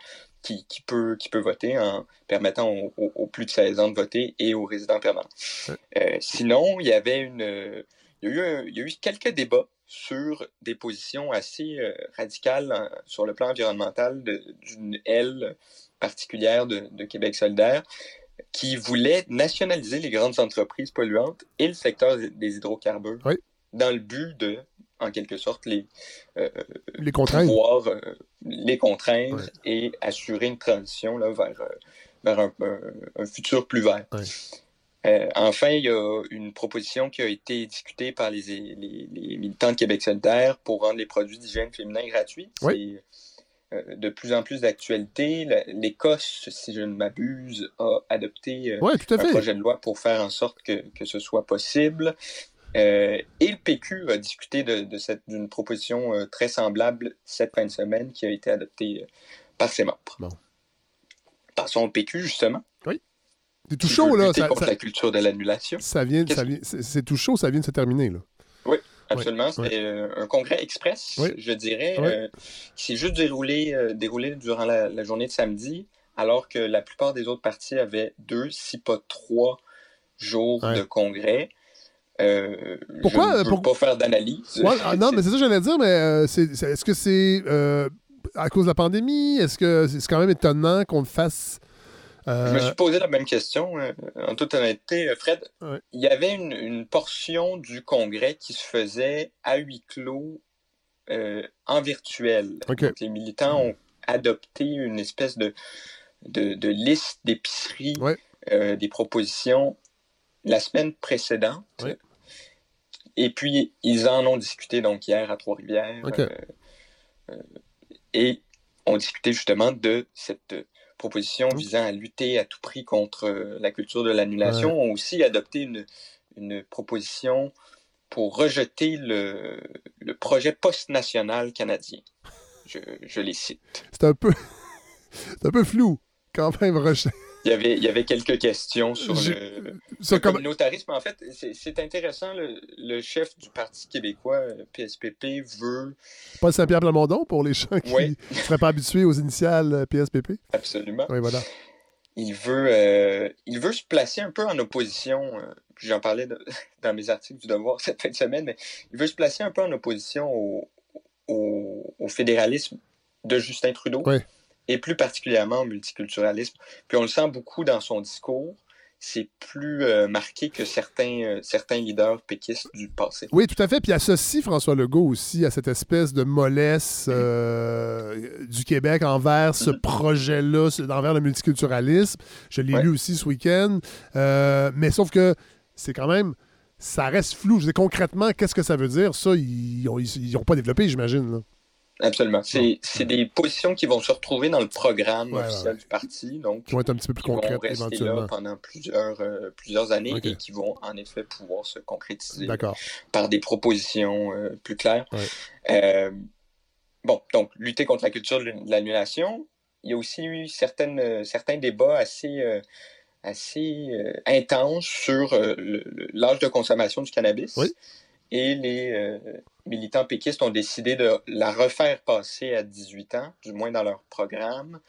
qui, peut, qui peut voter en permettant aux, plus de 16 ans de voter et aux résidents permanents. sinon, il y avait une... il y a eu quelques débats sur des positions assez euh, radicales hein, sur le plan environnemental d'une aile particulière de, Québec solidaire qui voulait nationaliser les grandes entreprises polluantes et le secteur des hydrocarbures dans le but de, en quelque sorte, les, euh, les contraindre, pouvoir, euh, les contraindre et assurer une transition là, vers, vers un, un, futur plus vert. Euh, enfin, il y a une proposition qui a été discutée par les, militants de Québec solidaire pour rendre les produits d'hygiène féminin gratuits. C'est euh, de plus en plus d'actualité. L'Écosse, si je ne m'abuse, a adopté euh, un projet de loi pour faire en sorte que, ce soit possible. Et le PQ a discuté d'une de, proposition très semblable cette fin de semaine qui a été adoptée par ses membres. Passons au PQ, justement. Oui. C'est tout chaud, là. Ça, contre la culture de l'annulation. Ça vient, c'est tout chaud, ça vient de se terminer, là. Oui, absolument. C'était euh, un congrès express, je dirais, euh, qui s'est juste déroulé, euh, déroulé durant la, journée de samedi, alors que la plupart des autres partis avaient deux, si pas trois jours de congrès. Pourquoi? Je ne veux pas faire d'analyse. Ah, non, mais c'est ça que j'allais dire, mais est-ce que c'est à cause de la pandémie? Est-ce que c'est quand même étonnant qu'on le fasse je me suis euh, posé la même question, euh, en toute honnêteté, Fred. Il y avait une, portion du congrès qui se faisait à huis clos euh, en virtuel. les militants ont adopté une espèce de, de, liste d'épicerie, des propositions la semaine précédente. Et puis, ils en ont discuté donc hier à Trois-Rivières. et ont discuté justement de cette propositions visant à lutter à tout prix contre euh, la culture de l'annulation ont aussi adopté une, une proposition pour rejeter le, le projet post-national canadien. Je, je, les cite. C'est un peu, un peu flou, quand même, rejeter. Il y, avait, il y avait quelques questions sur le, communautarisme. En fait, c'est intéressant. Le, chef du Parti québécois, PSPP, veut. Paul Saint-Pierre Plamondon, pour les gens qui ne seraient pas habitués aux initiales PSPP. Absolument. Oui, voilà. Il veut, euh, il veut se placer un peu en opposition. Euh, j'en parlais dans mes articles du Devoir cette fin de semaine, mais il veut se placer un peu en opposition au, au, au fédéralisme de Justin Trudeau. Oui et plus particulièrement au multiculturalisme. Puis on le sent beaucoup dans son discours. C'est plus euh, marqué que certains, euh, certains leaders péquistes du passé. Oui, tout à fait. Puis associe François Legault aussi à cette espèce de mollesse euh, du Québec envers ce mm-hmm. projet-là, envers le multiculturalisme. Je l'ai lu aussi ce week-end. mais sauf que c'est quand même ça reste flou. Je dis concrètement, qu'est-ce que ça veut dire? Ça, ils n'ont pas développé, j'imagine. Absolument. C'est des positions qui vont se retrouver dans le programme officiel du parti. Donc, qui vont être un petit peu plus concrètes éventuellement. Là pendant plusieurs, euh, plusieurs années et qui vont en effet pouvoir se concrétiser par des propositions euh, plus claires. Euh, bon, donc, lutter contre la culture de l'annulation. Il y a aussi eu certaines, certains débats assez, assez intenses sur l'âge de consommation du cannabis. Oui et les euh, militants péquistes ont décidé de la refaire passer à 18 ans, du moins dans leur programme.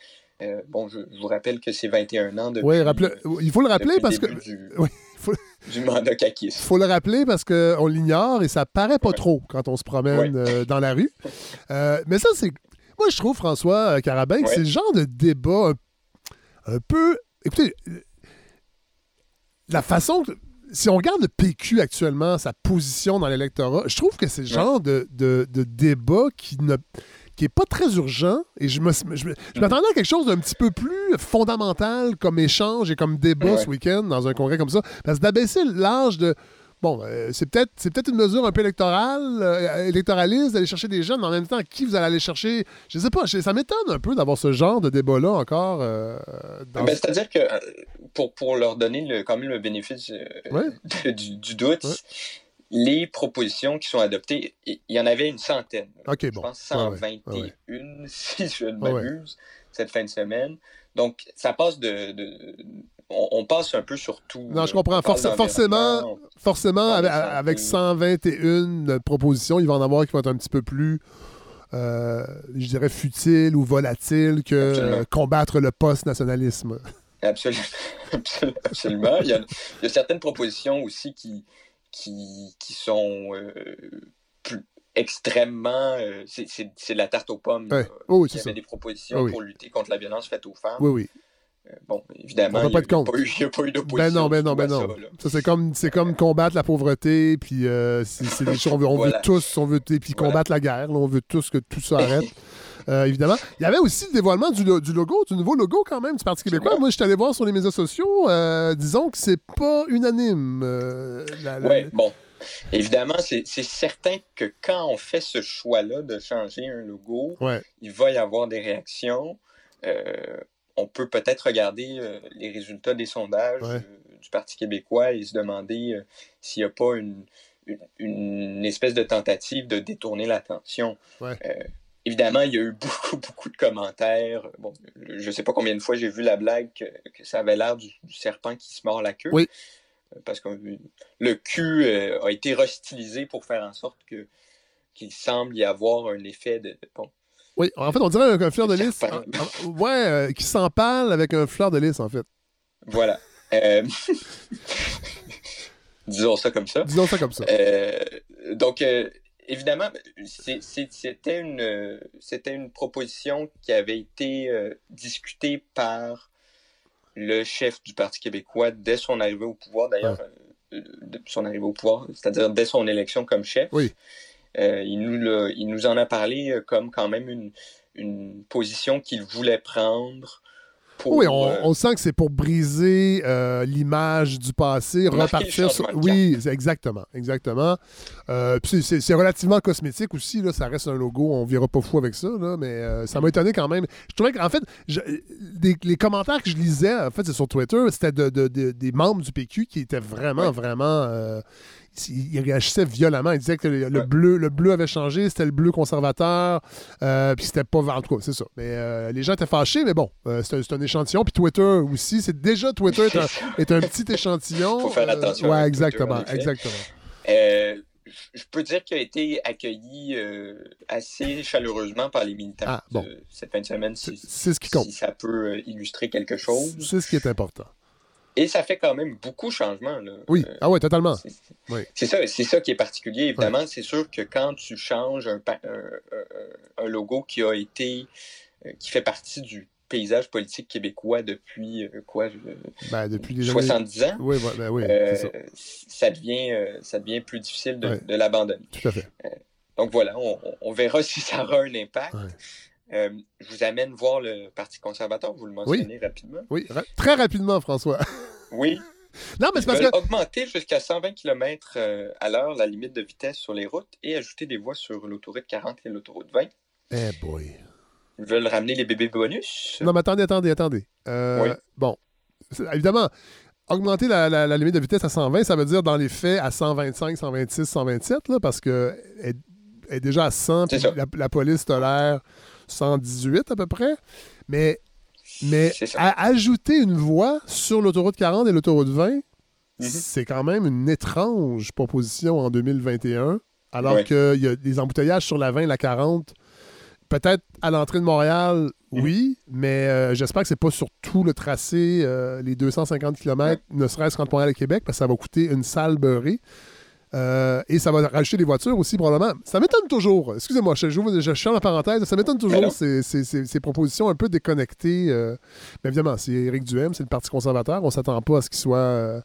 Euh, bon, je, vous rappelle que c'est 21 ans depuis. Oui, il faut le rappeler parce que. Du, faut... du mandat Il faut le rappeler parce qu'on l'ignore et ça paraît pas trop quand on se promène euh, dans la rue. mais ça, c'est. Moi, je trouve, François Carabin, que c'est le genre de débat un peu. Écoutez, la façon si on regarde le PQ actuellement, sa position dans l'électorat, je trouve que c'est le genre de, débat qui ne qui est pas très urgent et je m'attendais je, à quelque chose d'un petit peu plus fondamental comme échange et comme débat ce week-end dans un congrès comme ça. Parce que d'abaisser l'âge de Bon, euh, c'est peut-être c'est peut-être une mesure un peu électorale, euh, électoraliste d'aller chercher des jeunes, mais en même temps, qui vous allez aller chercher? Je sais pas, ça m'étonne un peu d'avoir ce genre de débat-là encore. Euh, ben, c'est-à-dire que pour, pour leur donner le, quand même le bénéfice du, doute, les propositions qui sont adoptées, il y en avait une centaine. je pense 121, si je ne m'abuse, cette fin de semaine. Donc, ça passe de on, passe un peu sur tout. Non, je comprends. forcément, forcément avec, 121 propositions, il va en avoir qui vont être un petit peu plus je dirais, futile ou volatile que combattre le post-nationalisme. Absolument. Absolument. Il, y a, certaines propositions aussi qui, qui, qui sont plus, extrêmement. c'est la tarte aux pommes. Oh il y avait des propositions oh pour lutter contre la violence faite aux femmes. Oui, oui. Euh, bon, évidemment, il n'y a, pas eu d'opposition. Ben non, ben non, ben non. Ça, c'est comme, comme combattre la pauvreté, puis euh, c'est des choses, on veut, on veut tous, on veut, puis combattre la guerre, on veut tous que tout ça arrête. Euh, évidemment. Il y avait aussi le dévoilement du, du, logo, du nouveau logo quand même du Parti québécois. Moi, je suis allé voir sur les médias sociaux. disons que c'est pas unanime. Oui, bon. Évidemment, c'est certain que quand on fait ce choix-là de changer un logo, il va y avoir des réactions on peut peut-être regarder euh, les résultats des sondages euh, du Parti québécois et se demander euh, s'il n'y a pas une, une, espèce de tentative de détourner l'attention. évidemment, il y a eu beaucoup, beaucoup de commentaires. Bon, je ne sais pas combien de fois j'ai vu la blague que, ça avait l'air du, serpent qui se mord la queue. Oui. Parce que le cul a été restylisé pour faire en sorte que qu'il semble y avoir un effet de. Oui, en fait, on dirait un, fleur de lys. Ah, ouais, euh, qui s'empale avec un fleur de lys, en fait. Voilà. Euh, disons ça comme ça. Disons ça comme ça. Euh, donc, évidemment, c'était une, une proposition qui avait été discutée par le chef du Parti québécois dès son arrivée au pouvoir, d'ailleurs, son arrivée au pouvoir, c'est-à-dire dès son élection comme chef. Oui. Euh, il, nous il nous en a parlé euh, comme quand même une, une position qu'il voulait prendre oui, on, euh, on, sent que c'est pour briser l'image du passé, repartir sur. Oui, exactement, exactement. c'est relativement cosmétique aussi, là, ça reste un logo, on ne verra pas fou avec ça, là, mais ça m'a étonné quand même. Je trouvais qu'en fait, les commentaires que je lisais, en fait, c'est sur Twitter, c'était de, de, des membres du PQ qui étaient vraiment, vraiment il réagissait violemment. Il disait que le, bleu, le bleu avait changé, c'était le bleu conservateur, euh, puis c'était pas. En tout cas, c'est ça. Mais euh, les gens étaient fâchés, mais bon, euh, c'est un, échantillon. Puis Twitter aussi, c'est déjà Twitter est un, petit échantillon. Faut faire attention. ouais, exactement, exactement. je peux dire qu'il a été accueilli assez chaleureusement par les militants ah, cette fin de semaine. C'est ce qui compte. Si ça peut illustrer quelque chose. C'est ce qui est important. Et ça fait quand même beaucoup de changements. Là. Oui, euh, ah ouais, totalement. C'est ça, ça qui est particulier. Évidemment, c'est sûr que quand tu changes un, un, logo qui a été, euh, qui fait partie du paysage politique québécois depuis euh, quoi ben, depuis 70 ans, oui, ben, oui, ça. ça. devient, ça devient plus difficile de, de l'abandonner. Tout à fait. donc voilà, on, on, verra si ça aura un impact. Euh, je vous amène voir le Parti conservateur, vous le mentionnez rapidement. Oui, très rapidement, François. oui. Non, mais c'est parce que. augmenter jusqu'à 120 km euh, à l'heure la limite de vitesse sur les routes et ajouter des voies sur l'autoroute 40 et l'autoroute 20. Eh boy. Ils veulent ramener les bébés bonus. Non, mais attendez, attendez, attendez. Euh, oui. Bon. Évidemment, augmenter la, limite de vitesse à 120, ça veut dire dans les faits à 125, 126, 127, là, parce que est, déjà à 100, puis la, la, police tolère 118 à peu près. Mais, mais ajouter une voie sur l'autoroute 40 et l'autoroute 20, mhm. c'est quand même une étrange proposition en 2021, alors qu'il y a des embouteillages sur la 20 et la 40. Peut-être à l'entrée de Montréal, mhm. oui, mais euh, j'espère que c'est pas sur tout le tracé, euh, les 250 km, ne serait-ce qu'entre Montréal et Québec, parce que ça va coûter une salle beurrée. Euh, et ça va rajouter des voitures aussi, probablement. Ça m'étonne toujours. Excusez-moi, je, je, je, suis en parenthèse. Ça m'étonne toujours ces, ces, propositions un peu déconnectées. Euh. mais évidemment, c'est Éric Duhem, c'est le Parti conservateur. On ne s'attend pas à ce qu'il soit euh,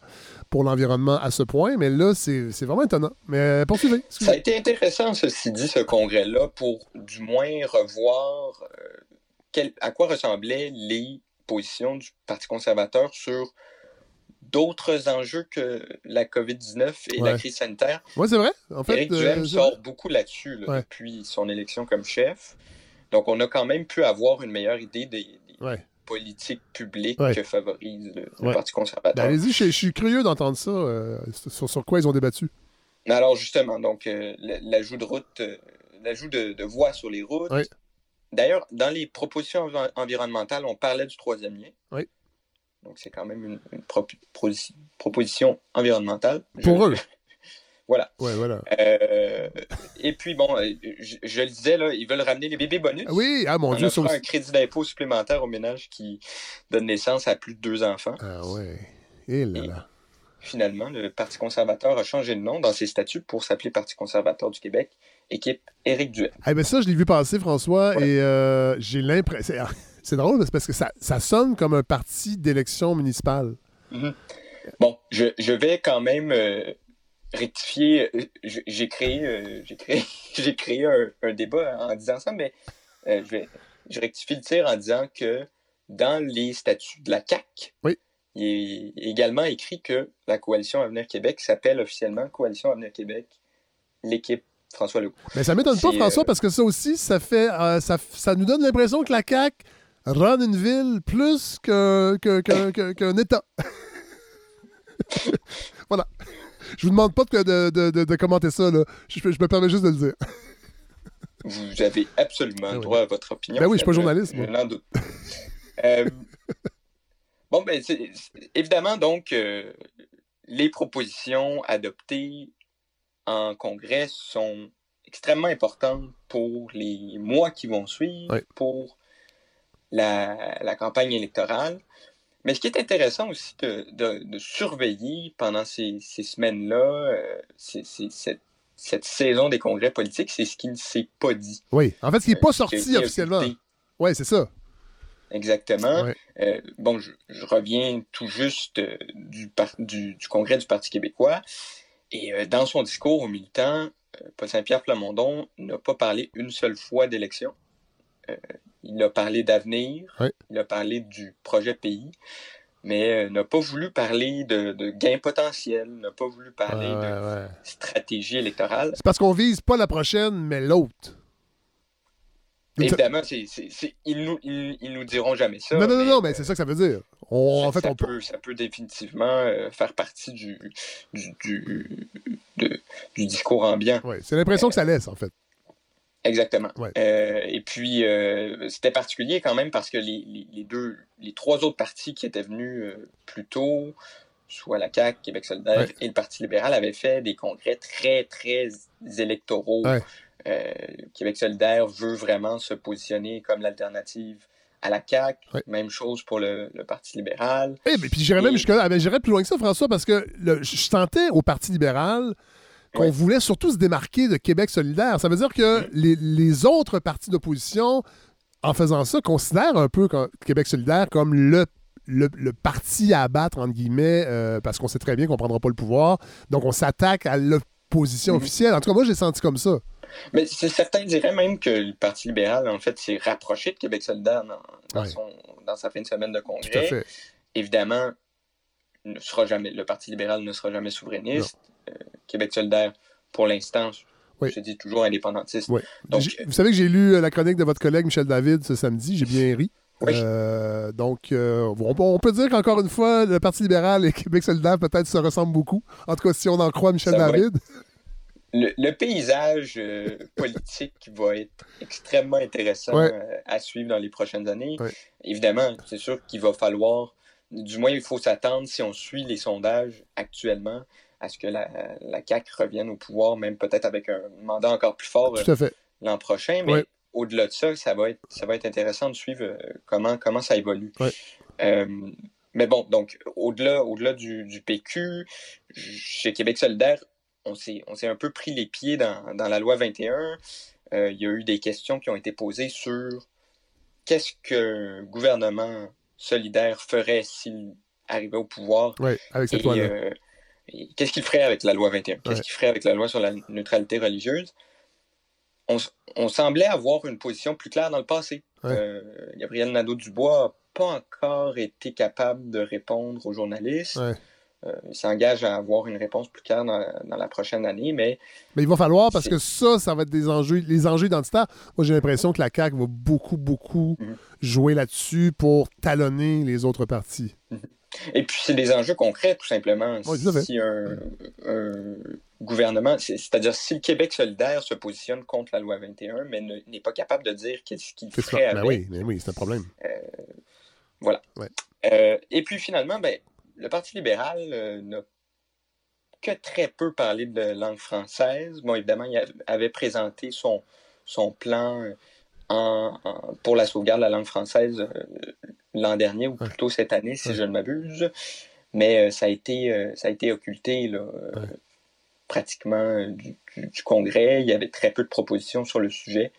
pour l'environnement à ce point. Mais là, c'est vraiment étonnant. Mais poursuivez. Ça a été intéressant, ceci dit, ce congrès-là, pour du moins revoir à quoi ressemblaient les positions du Parti conservateur sur d'autres enjeux que la COVID-19 et la crise sanitaire. Oui, c'est vrai. En fait, Éric Duhem euh, sort beaucoup là-dessus depuis son élection comme chef. Donc, on a quand même pu avoir une meilleure idée des, politiques publiques que favorise le, Parti conservateur. Ben, allez-y, je, suis curieux d'entendre ça. Euh, sur, quoi ils ont débattu. Alors, justement, donc, euh, l'ajout de route, l'ajout de, de, voies sur les routes. D'ailleurs, dans les propositions environnementales, on parlait du troisième lien. Oui. Donc, c'est quand même une, proposition environnementale. Pour eux. Voilà. Ouais, voilà. et puis, bon, je, le disais, là, ils veulent ramener les bébés bonus. Oui, ah mon Dieu, ça un crédit d'impôt supplémentaire aux ménages qui donnent naissance à plus de deux enfants. Ah ouais. Et là là. finalement, le Parti conservateur a changé de nom dans ses statuts pour s'appeler Parti conservateur du Québec, équipe Éric Duel. Eh ben ça, je l'ai vu passer, François, et euh, j'ai l'impression... C'est drôle, parce que ça, ça, sonne comme un parti d'élection municipale. Mm-hmm. Bon, je, je, vais quand même euh, rectifier. Euh, j'ai créé, j'ai créé, j'ai créé un, débat en disant ça, mais je, vais, je rectifie le tir en disant que dans les statuts de la CAC, oui il est également écrit que la coalition Avenir Québec s'appelle officiellement Coalition Avenir Québec, l'équipe François Legault. Mais ça m'étonne pas, François, euh, parce que ça aussi, ça fait euh, ça, ça, nous donne l'impression que la CAQ run une ville plus qu'un que, État. voilà. Je vous demande pas de, de, de, commenter ça, là. Je, je, me permets juste de le dire. Vous avez absolument ah droit à votre opinion. Ben oui, je suis pas journaliste. Je n'en doute. euh, Bon, ben, évidemment, donc, euh, les propositions adoptées en Congrès sont extrêmement importantes pour les mois qui vont suivre, pour la, campagne électorale. Mais ce qui est intéressant aussi de, surveiller pendant ces, semaines-là, euh, cette, saison des congrès politiques, c'est ce qui ne s'est pas dit. Oui, en fait, ce qui n'est pas euh, sorti officiellement. Oui, c'est ça. Exactement. Euh, bon, je, reviens tout juste du, du, congrès du Parti québécois. Et dans son discours aux militants, Paul Saint-Pierre Plamondon n'a pas parlé une seule fois d'élection. Il a parlé d'avenir, il a parlé du projet pays, mais n'a pas voulu parler de, de gains potentiels, n'a pas voulu parler de stratégie électorale. C'est parce qu'on vise pas la prochaine, mais l'autre. Évidemment, ils, nous, ils, nous diront jamais ça. Non, non, non, mais, c'est ça que ça veut dire. On, en fait, ça on peut, Ça peut définitivement euh, faire partie du, du, du, du discours ambiant. Oui, c'est l'impression que ça laisse, en fait. Exactement. Euh, et puis, euh, c'était particulier quand même parce que les, les, deux, les trois autres partis qui étaient venus plus tôt, soit la CAQ, Québec solidaire et le Parti libéral, avaient fait des congrès très, très électoraux. Euh, Québec solidaire veut vraiment se positionner comme l'alternative à la CAQ. Même chose pour le, Parti libéral. Eh, mais puis j'irais même jusque-là. Ah, j'irais plus loin que ça, François, parce que je sentais au Parti libéral qu'on voulait surtout se démarquer de Québec solidaire. Ça veut dire que les, autres partis d'opposition, en faisant ça, considèrent un peu Québec solidaire comme le le, parti à abattre, entre guillemets, euh, parce qu'on sait très bien qu'on ne prendra pas le pouvoir. Donc, on s'attaque à l'opposition mm-hmm. officielle. En tout cas, moi, j'ai senti comme ça. Mais certains diraient même que le Parti libéral, en fait, s'est rapproché de Québec solidaire dans, dans, sa fin de semaine de congrès. Évidemment, ne sera jamais, le Parti libéral ne sera jamais souverainiste. Euh, Québec solidaire, pour l'instant, je dis toujours indépendantiste. Donc, vous savez que j'ai lu euh, la chronique de votre collègue Michel David ce samedi, j'ai bien ri. Euh, donc, on, peut dire qu'encore une fois, le Parti libéral et Québec solidaire peut-être se ressemblent beaucoup. En tout cas, si on en croit Michel David le, paysage euh, politique va être extrêmement intéressant à suivre dans les prochaines années. Évidemment, c'est sûr qu'il va falloir, du moins il faut s'attendre, si on suit les sondages actuellement, à ce que la, la CAQ revienne au pouvoir, même peut-être avec un mandat encore plus fort euh, l'an prochain. Mais au-delà de ça, ça va, être, ça va être intéressant de suivre comment, comment ça évolue. mais bon, donc au-delà au -delà du, du PQ, chez Québec solidaire, on s'est un peu pris les pieds dans, la loi 21. Euh, il y a eu des questions qui ont été posées sur qu'est-ce qu'un gouvernement solidaire ferait s'il arrivait au pouvoir. Oui, avec cette loi-là. Euh, qu'est-ce qu'il ferait avec la loi 21? Qu'est-ce qu'il ferait avec la loi sur la neutralité religieuse? On, semblait avoir une position plus claire dans le passé. Euh, Gabriel Nadeau-Dubois n'a pas encore été capable de répondre aux journalistes. Euh, il s'engage à avoir une réponse plus claire dans, la prochaine année, mais... Mais il va falloir, parce que ça, ça va être des enjeux, les enjeux identitaires. Moi, j'ai l'impression que la CAQ va beaucoup, beaucoup mhm. jouer là-dessus pour talonner les autres partis. Mhm. Et puis, c'est des enjeux concrets, tout simplement. si un, gouvernement, c'est-à-dire si le Québec solidaire se positionne contre la loi 21, mais n'est pas capable de dire qu'est-ce qu'il ferait ben avec... oui, mais oui c'est un problème. Euh, voilà. Euh, et puis, finalement, ben, le Parti libéral euh, n'a que très peu parlé de langue française. Bon, évidemment, il avait présenté son, son plan en, pour la sauvegarde de la langue française euh, l'an dernier, ou plutôt cette année, si je ne m'abuse. Mais euh, ça, a été, euh, ça a été occulté là, pratiquement du, Congrès. Il y avait très peu de propositions sur le sujet.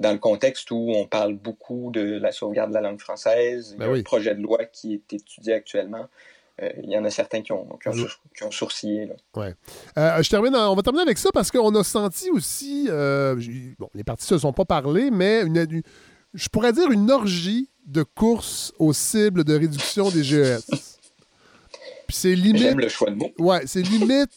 Dans le contexte où on parle beaucoup de la sauvegarde de la langue française, ben il y a un projet de loi qui est étudié actuellement euh, il y en a certains qui ont, qui ont, sourcillé. Ouais. Euh, je termine, on va terminer avec ça parce qu'on a senti aussi, euh, bon, les partis ne se sont pas parlé, mais une, je pourrais dire une orgie de courses aux cibles de réduction des GES. Puis c'est limite. J'aime le choix de mots. Ouais, c'est limite.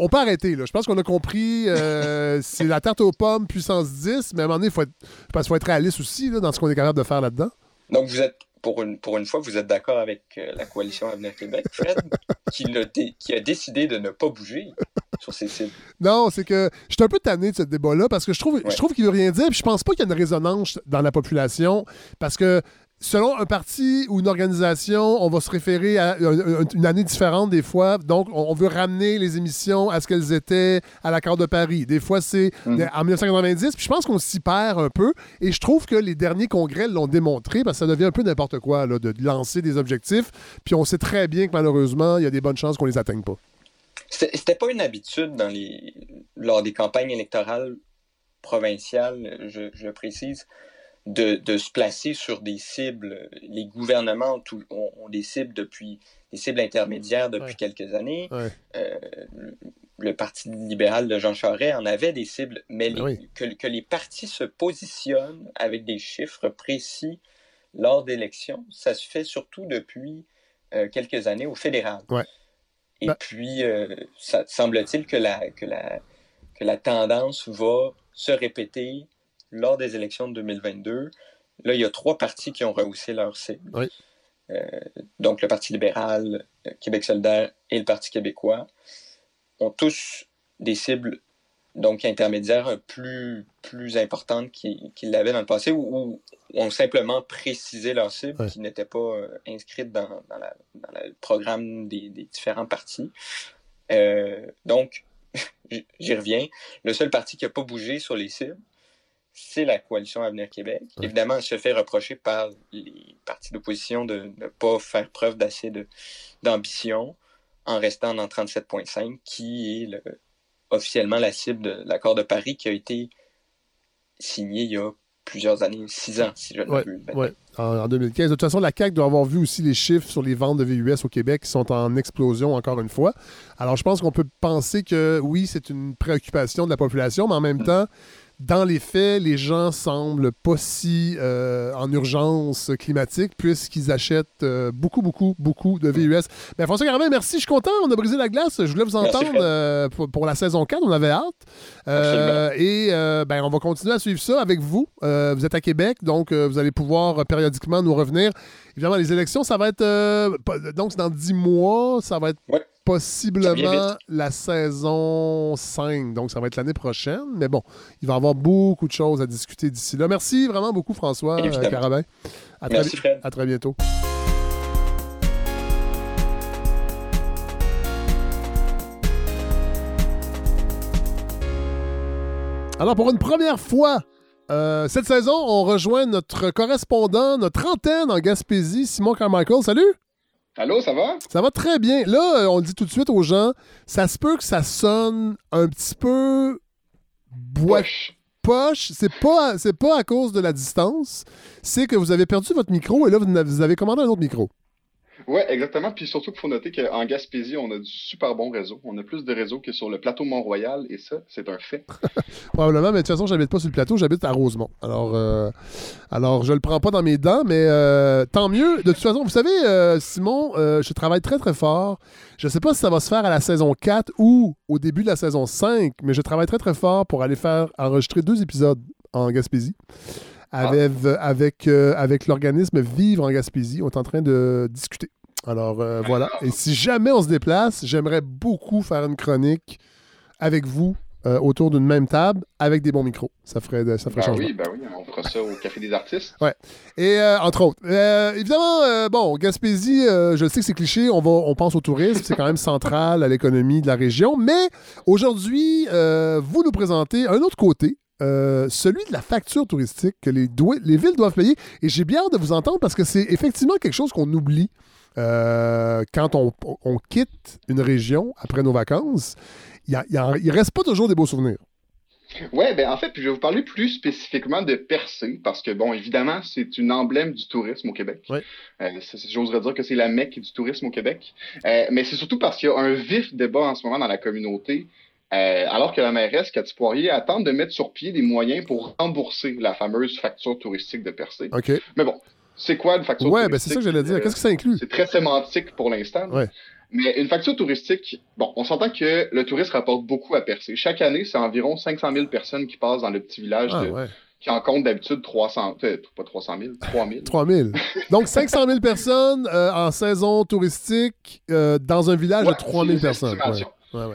On peut arrêter, là. Je pense qu'on a compris. c'est la tarte aux pommes puissance 10, mais à un moment donné, il faut être, faut être réaliste aussi là, dans ce qu'on est capable de faire là-dedans. Donc, vous êtes pour une, pour une fois, vous êtes d'accord avec euh, la coalition Avenir Québec, Fred, qui, qui, a décidé de ne pas bouger sur ces cibles? Non, c'est que je suis un peu tanné de ce débat-là parce que je trouve, je trouve qu'il veut rien dire. Puis je pense pas qu'il y a une résonance dans la population parce que selon un parti ou une organisation, on va se référer à une année différente des fois. Donc, on veut ramener les émissions à ce qu'elles étaient à l'accord de Paris. Des fois, c'est mhm. en 1990. Puis je pense qu'on s'y perd un peu. Et je trouve que les derniers congrès l'ont démontré parce que ça devient un peu n'importe quoi là, de lancer des objectifs. Puis on sait très bien que malheureusement, il y a des bonnes chances qu'on les atteigne pas. C'était pas une habitude dans les... lors des campagnes électorales provinciales, je, je précise de, se placer sur des cibles. Les gouvernements ont, des cibles depuis des cibles intermédiaires depuis quelques années. Euh, le Parti libéral de Jean Charest en avait des cibles, mais que, les partis se positionnent avec des chiffres précis lors d'élections, ça se fait surtout depuis euh, quelques années au fédéral. Et ben puis, euh, ça semble-t-il que la, que, la, que la tendance va se répéter lors des élections de 2022, là, il y a trois partis qui ont rehaussé leur cible. Euh, donc, le Parti libéral, Québec solidaire et le Parti québécois ont tous des cibles donc intermédiaires plus, plus importantes qu'ils l'avaient dans le passé ou, ont simplement précisé leur cible qui n'était pas euh, inscrite dans, le programme des, différents partis. Euh, donc, j'y reviens. Le seul parti qui n'a pas bougé sur les cibles, c'est la coalition Avenir Québec. Évidemment, elle se fait reprocher par les partis d'opposition de ne pas faire preuve d'assez d'ambition en restant dans 37.5, qui est officiellement la cible de l'accord de Paris qui a été signé il y a plusieurs années, six ans, si je ne m'abuse. Oui, en, 2015. De toute façon, la CAQ doit avoir vu aussi les chiffres sur les ventes de VUS au Québec qui sont en explosion encore une fois. Alors, je pense qu'on peut penser que oui, c'est une préoccupation de la population, mais en même mm. temps, dans les faits, les gens semblent pas si euh, en urgence climatique puisqu'ils achètent euh, beaucoup, beaucoup, beaucoup de VUS. Ben, François Garvin, merci, je suis content. On a brisé la glace. Je voulais vous entendre euh, pour, la saison 4. On avait hâte. et ben, on va continuer à suivre ça avec vous. vous êtes à Québec, donc vous allez pouvoir périodiquement nous revenir. Évidemment, les élections, ça va être. donc, dans 10 mois, ça va être possiblement la saison 5. Donc, ça va être l'année prochaine. Mais bon, il va y avoir beaucoup de choses à discuter d'ici là. Merci vraiment beaucoup, François euh, Carabin. À très, Merci, Fred. À très bientôt. Alors, pour une première fois euh, cette saison, on rejoint notre correspondant, notre antenne en Gaspésie, Simon Carmichael. Salut! Allô, ça va? Ça va très bien. Là, euh, on dit tout de suite aux gens, ça se peut que ça sonne un petit peu poche. Poche, c'est pas, c'est pas à cause de la distance, c'est que vous avez perdu votre micro et là, vous avez commandé un autre micro. Oui, exactement. Puis surtout qu'il faut noter qu'en Gaspésie, on a du super bon réseau. On a plus de réseau que sur le plateau Mont-Royal et ça, c'est un fait. Probablement, mais de toute façon, j'habite pas sur le plateau, j'habite à Rosemont. Alors, euh, alors je le prends pas dans mes dents, mais euh, tant mieux. De toute façon, vous savez, euh, Simon, je travaille très très fort. Je sais pas si ça va se faire à la saison 4 ou au début de la saison 5, mais je travaille très très fort pour aller faire enregistrer deux épisodes en Gaspésie. Ah. Avec, avec, avec l'organisme Vivre en Gaspésie. On est en train de discuter. Alors voilà. Et si jamais on se déplace, j'aimerais beaucoup faire une chronique avec vous euh, autour d'une même table avec des bons micros. Ça ferait, ça ferait ben Oui, ben oui, on fera ça au Café des artistes. Ouais. Et euh, entre autres, euh, évidemment, bon, Gaspésie, je sais que c'est cliché, on, va, on pense au tourisme, c'est quand même central à l'économie de la région, mais aujourd'hui, vous nous présentez un autre côté celui de la facture touristique que les, les villes doivent payer. Et j'ai bien hâte de vous entendre parce que c'est effectivement quelque chose qu'on oublie euh, quand on, quitte une région après nos vacances, il ne reste pas toujours des beaux souvenirs. Oui, ben en fait, je vais vous parler plus spécifiquement de Percé, parce que, bon, évidemment, c'est une emblème du tourisme au Québec. Ouais. Euh, J'oserais dire que c'est la mecque du tourisme au Québec. Euh, mais c'est surtout parce qu'il y a un vif débat en ce moment dans la communauté, euh, alors que la mairesse Cathy Poirier attend de mettre sur pied des moyens pour rembourser la fameuse facture touristique de Percé. OK. Mais bon, c'est quoi une facture touristique? Oui, ben c'est ça que j'allais dire. Qu'est-ce que ça inclut? C'est très sémantique pour l'instant. Ouais. Mais une facture touristique, bon, on s'entend que le tourisme rapporte beaucoup à Percé. Chaque année, c'est environ 500 000 personnes qui passent dans le petit village ah, de, qui en compte d'habitude 300, euh, pas 300 000, 3 000. 3 000. Donc 500 000 personnes euh, en saison touristique euh, dans un village de 3 000 personnes.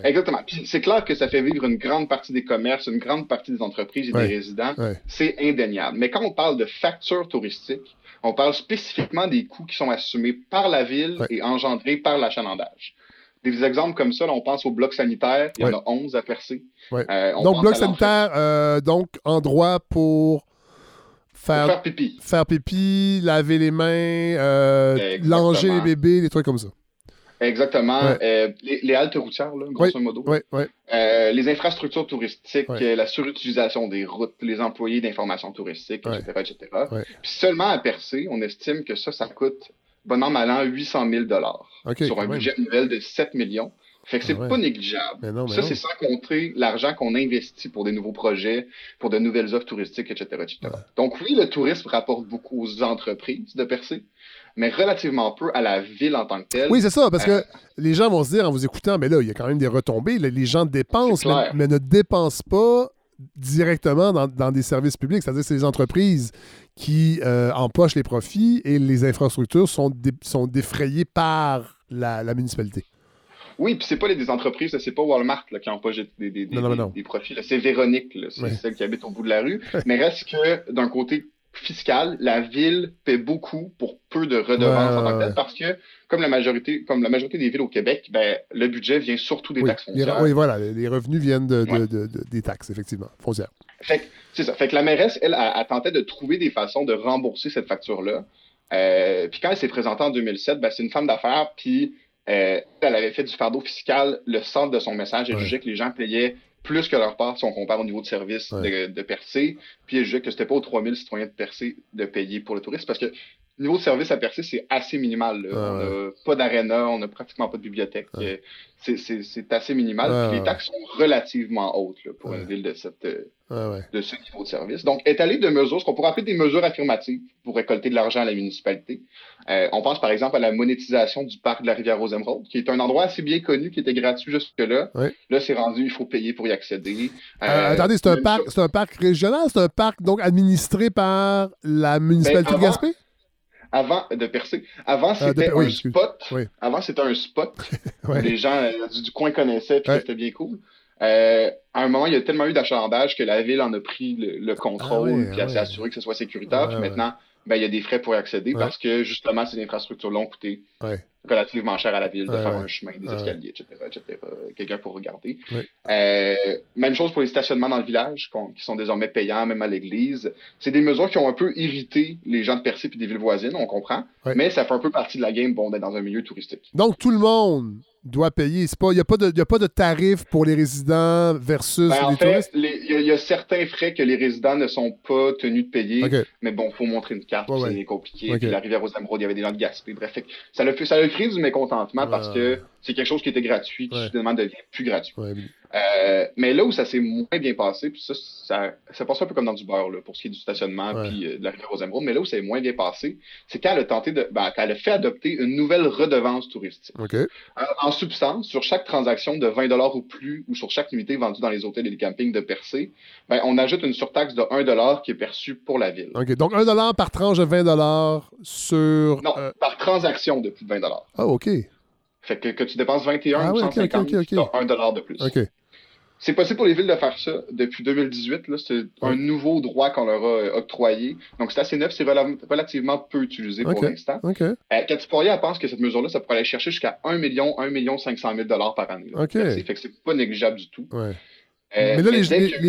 Exactement. C'est clair que ça fait vivre une grande partie des commerces, une grande partie des entreprises et des résidents. C'est indéniable. Mais quand on parle de facture touristique, on parle spécifiquement des coûts qui sont assumés par la ville et engendrés par l'achalandage. Des exemples comme ça, on pense au bloc sanitaire, il y en a 11 à percer. Euh, donc, bloc sanitaire, euh, donc endroit pour faire, faire, pipi. Faire pipi, laver les mains, euh, langer les bébés, des trucs comme ça. Exactement. Euh, les, haltes routières, grosso modo. Euh, les infrastructures touristiques, la surutilisation des routes, les employés d'information touristique, etc. etc. Puis seulement à Percé, on estime que ça, ça coûte, bon an, mal an, 800 000 sur un budget annuel de 7 millions. Fait que c'est pas négligeable. ça, c'est sans compter l'argent qu'on investit pour des nouveaux projets, pour de nouvelles offres touristiques, etc. etc. Donc oui, le tourisme rapporte beaucoup aux entreprises de Percé, mais relativement peu à la ville en tant que telle. Oui, c'est ça, parce que euh, les gens vont se dire en vous écoutant, mais là, il y a quand même des retombées. les gens dépensent, mais, ne dépensent pas directement dans, des services publics. C'est-à-dire que c'est les entreprises qui euh, empochent les profits et les infrastructures sont, sont défrayées par la, municipalité. Oui, puis c'est pas les entreprises, c'est pas Walmart qui empoche des, des, des, profits. C'est Véronique, c'est celle qui habite au bout de la rue. mais reste que d'un côté fiscale, la ville paie beaucoup pour peu de redevances en tant que telle, parce que, comme la majorité, comme la majorité des villes au Québec, ben, le budget vient surtout des taxes foncières. oui, voilà, les revenus viennent de, des taxes, effectivement, foncières. c'est ça. Fait que la mairesse, elle, a, tenté de trouver des façons de rembourser cette facture-là. Euh, puis quand elle s'est présentée en 2007, ben, c'est une femme d'affaires, puis euh, elle avait fait du fardeau fiscal le centre de son message. Elle jugeait que les gens payaient plus que leur part si on compare au niveau de service de, de Percé. Puis elle jugeait que c'était pas aux 3000 citoyens de Percé de payer pour le tourisme parce que niveau de service à Percé, c'est assez minimal. on n'a pas d'aréna, on n'a pratiquement pas de bibliothèque. C'est assez minimal. Les taxes sont relativement hautes pour une ville de cette, de ce niveau de service. Donc, étaler de mesures, ce qu'on pourrait appeler des mesures affirmatives pour récolter de l'argent à la municipalité. Euh, on pense par exemple à la monétisation du parc de la rivière aux Émeraudes, qui est un endroit assez bien connu, qui était gratuit jusque-là. Là, c'est rendu, il faut payer pour y accéder. Euh, euh, attendez, c'est un, parc, c'est un parc régional, c'est un parc donc administré par la municipalité ben, de Gaspé? Avant de percer. Avant, c'était un spot. Avant, c'était un spot. Les gens du, coin connaissaient et c'était bien cool. Euh, à un moment, il y a tellement eu d'achalandage que la ville en a pris le, contrôle, ah puis s'est assuré que ce soit sécuritaire. puis maintenant, ben, il y a des frais pour y accéder parce que justement, ces infrastructures-là ont coûté relativement cher à la ville de faire un chemin, des escaliers, etc. etc. Quelqu'un pour regarder. Euh, même chose pour les stationnements dans le village, qui sont désormais payants, même à l'église. C'est des mesures qui ont un peu irrité les gens de Percé et des villes voisines, on comprend. Mais ça fait un peu partie de la game, bon, d'être dans un milieu touristique. Donc, tout le monde doit payer. Il n'y a, pas de, a pas de tarif pour les résidents versus ben, les touristes? Il y, a certains frais que les résidents ne sont pas tenus de payer. Mais bon, il faut montrer une carte, c'est compliqué. Puis la rivière aux Émeraudes, il y avait des gens de Gaspé. Bref, ça, a, ça a créé du mécontentement parce que c'est quelque chose qui était gratuit qui finalement devient plus gratuit. Euh, mais là où ça s'est moins bien passé, puis ça, ça, passe un peu comme dans du beurre là, pour ce qui est du stationnement puis euh, de la rivière aux Émeraudes, mais là où ça s'est moins bien passé, c'est quand elle a tenté de, ben, quand elle a fait adopter une nouvelle redevance touristique. Euh, en substance, sur chaque transaction de 20 ou plus, ou sur chaque nuitée vendue dans les hôtels et les campings de Percé, ben, on ajoute une surtaxe de 1 qui est perçue pour la ville. OK. Donc 1 par tranche de 20 sur. Non, par transaction de plus de 20 Ah, OK. Fait que, que tu dépenses 21 ah, ou 150, tu as 1 de plus. OK. C'est possible pour les villes de faire ça depuis 2018. C'est un nouveau droit qu'on leur a euh, octroyé. Donc, c'est assez neuf, c'est relativement peu utilisé pour l'instant. Okay. Euh, pense que cette mesure-là, ça pourrait aller chercher jusqu'à 1 million, 1 million 500 000 par année. C'est fait que c'est pas négligeable du tout. Euh, mais là, les,